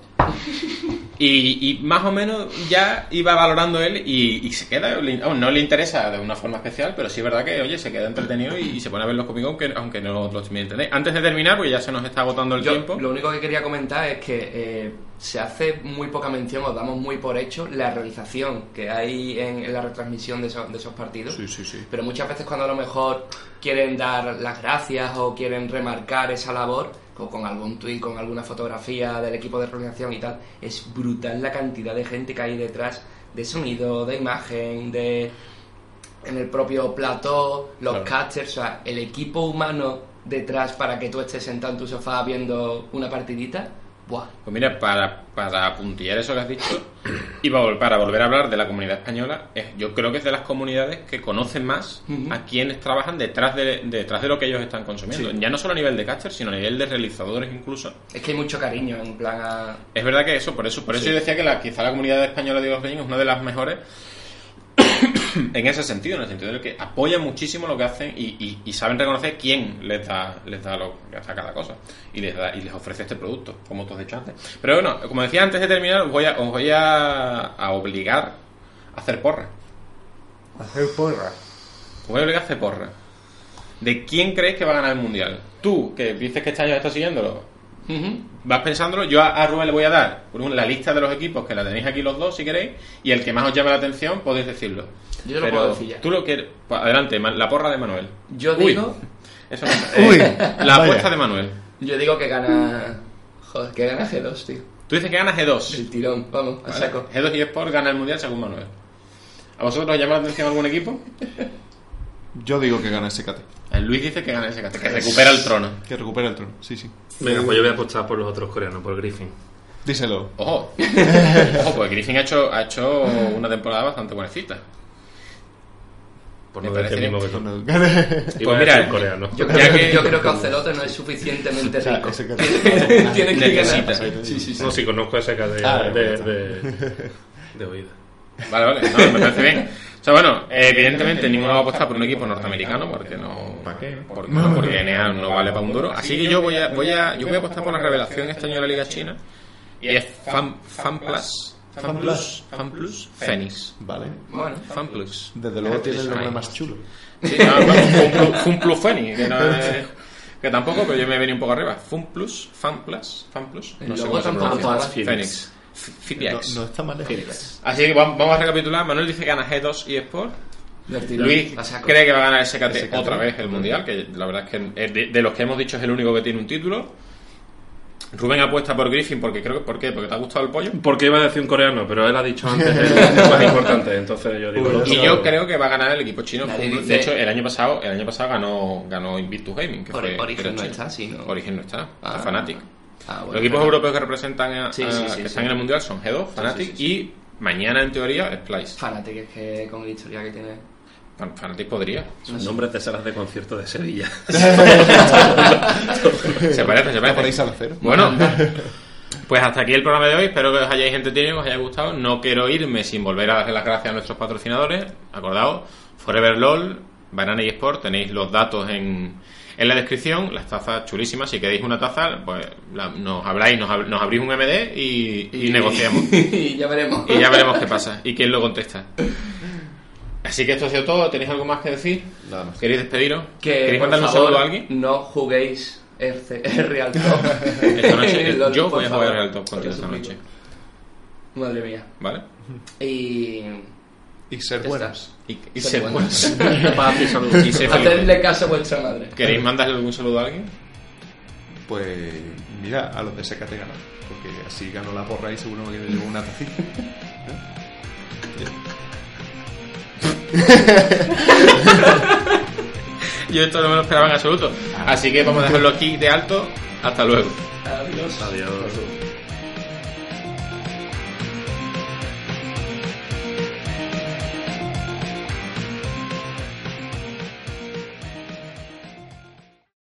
Y, y más o menos ya iba valorando él y, y se queda. oh, no le interesa de una forma especial, pero sí es verdad que, oye, se queda entretenido y, y se pone a verlos conmigo, aunque, aunque no los entender. Antes de terminar, porque ya se nos está agotando el Yo tiempo. lo único que quería comentar es que eh, se hace muy poca mención, o damos muy por hecho, la realización que hay en, en la retransmisión de esos, de esos partidos. Sí, sí, sí. Pero muchas veces cuando a lo mejor quieren dar las gracias o quieren remarcar esa labor, o con algún tuit, con alguna fotografía del equipo de realización y tal, es brutal la cantidad de gente que hay detrás de sonido, de imagen, de en el propio plató, los Claro. casters, o sea, el equipo humano detrás para que tú estés sentado en tu sofá viendo una partidita, ¡buah! Pues mira, para, para apuntillar eso que has dicho y para, vol- para volver a hablar de la comunidad española, es- yo creo que es de las comunidades que conocen más a quienes trabajan detrás de, detrás de lo que ellos están consumiendo. Sí. Ya no solo a nivel de casters, sino a nivel de realizadores incluso. Es que hay mucho cariño en plan a... Es verdad que eso, por eso, por eso yo decía que la, quizá la comunidad española de Legends es una de las mejores en ese sentido, en el sentido de que apoyan muchísimo lo que hacen y, y- y saben reconocer quién les da, les da lo que hace cada cosa y les da, y les ofrece este producto, como tú has dicho antes. Pero bueno, como decía antes de terminar, os voy a, os voy a, a obligar a hacer porra. Hacer porra. Os voy a obligar a hacer porra. ¿De quién creéis que va a ganar el mundial? Tú, que dices que este año estás siguiéndolo, vas pensándolo. Yo a, Rubén le voy a dar la lista de los equipos que la tenéis aquí los dos, si queréis, y el que más os llame la atención podéis decirlo. Yo lo Pero puedo decir ya. Tú lo quieres. pues adelante, la porra de Manuel. Yo Uy, digo, Eso no- Uy, eh, la vaya. apuesta de Manuel. yo digo que gana... Joder, que gana G2, tío. Tú dices que gana G2. El tirón, vamos, a Vale. saco. G2 y Sport gana el mundial según Manuel. ¿A vosotros os llama la atención algún equipo? Yo digo que gana SKT. El Luis dice que gana ese que recupera el trono. Que recupera el trono. Sí, sí. Venga, pues yo voy a apostar por los otros coreanos, por Griffin. Díselo. Ojo, ojo, pues Griffin ha hecho, ha hecho una temporada bastante buenecita. Por no decir parece mismo que Iba a mira, coreano. Yo Ya creo, que- yo creo que Ocelote no es suficientemente sea, rico. ese que- Tiene, que Necesita. ganar. Sí, sí, sí. No, sí, conozco esa de, Ah, de, oído. Vale, vale, no, me parece bien. O sea, bueno, evidentemente ninguno va a apostar por un equipo norteamericano porque no. ¿Para qué? Porque, no, porque NA no vale para un duro. Así que yo voy a, voy a, yo voy a apostar por la revelación este año de la Liga China. Y es Fan, Fan Plus. Fan Plus. Fan Plus. Phoenix. Vale. Bueno, Fan Plus. Desde luego tiene el nombre más chulo. Sí, no, vamos, Fun Plus- Fun Plus Phoenix, que no es. Que tampoco, pero yo me he venido un poco arriba. Fun Plus, Fan Plus, Fan Plus. No sé cómo se pronuncia. está mal. Phoenix. F- No, está mal. ¿eh? Así que vamos vamos a recapitular. Manuel dice que gana G2 y Sport. Luis cree que va a ganar SKT, SKT. otra vez el Mundial, que la verdad es que de los que hemos dicho es el único que tiene un título. Rubén apuesta por Griffin porque creo que ¿por qué? Porque te ha gustado el pollo. Porque iba a decir un coreano, pero él ha dicho antes el el más importante, entonces yo digo... Y yo creo que va a ganar el equipo chino. De hecho, el año pasado, el año pasado ganó, ganó Invictus Gaming, que fue Origen creo, no está, sí, ¿no? Origen no está, Ah. es Fnatic. Ah, bueno, Los equipos europeos que representan a, Sí, a- sí, sí, que sí. están en el mundial son G2, Fnatic sí, sí. y mañana en teoría Splice. Fanatic es que con el historial que tiene. Fan- Fnatic podría. Son nombres de salas de concierto de Sevilla. Se parece, se parece. Salacero. Bueno, pues hasta aquí el programa de hoy. Espero que os hayáis entretenido, que os haya gustado. No quiero irme sin volver a darle las gracias a nuestros patrocinadores. Acordaos, Forever LOL, Banana y Sport, tenéis los datos en, en la descripción. Las tazas chulísimas. Si queréis una taza, pues la- nos habláis, nos, ab- nos abrís un MD y, y negociamos. y ya veremos. Y ya veremos qué pasa y quién lo contesta. Así que esto ha sido todo. ¿Tenéis algo más que decir? Nada más. ¿Queréis despediros? Que ¿Queréis por mandarle un saludo a alguien? No juguéis RC Real Top. Esta noche, LOL, yo voy a jugar favor. al top contigo esta noche. Madre mía. ¿Vale? Y. Y ser Ya buenos. Y, y Ser ser buenos. Paz y ser caso a vuestra madre. ¿Queréis mandarle algún saludo a alguien? Pues mira, a los de SKT ganar. Porque así ganó la porra y seguro que me llevo una tacita. Yo esto no me lo esperaba en absoluto. Así que vamos a dejarlo aquí de alto. Hasta luego. Adiós. Adiós.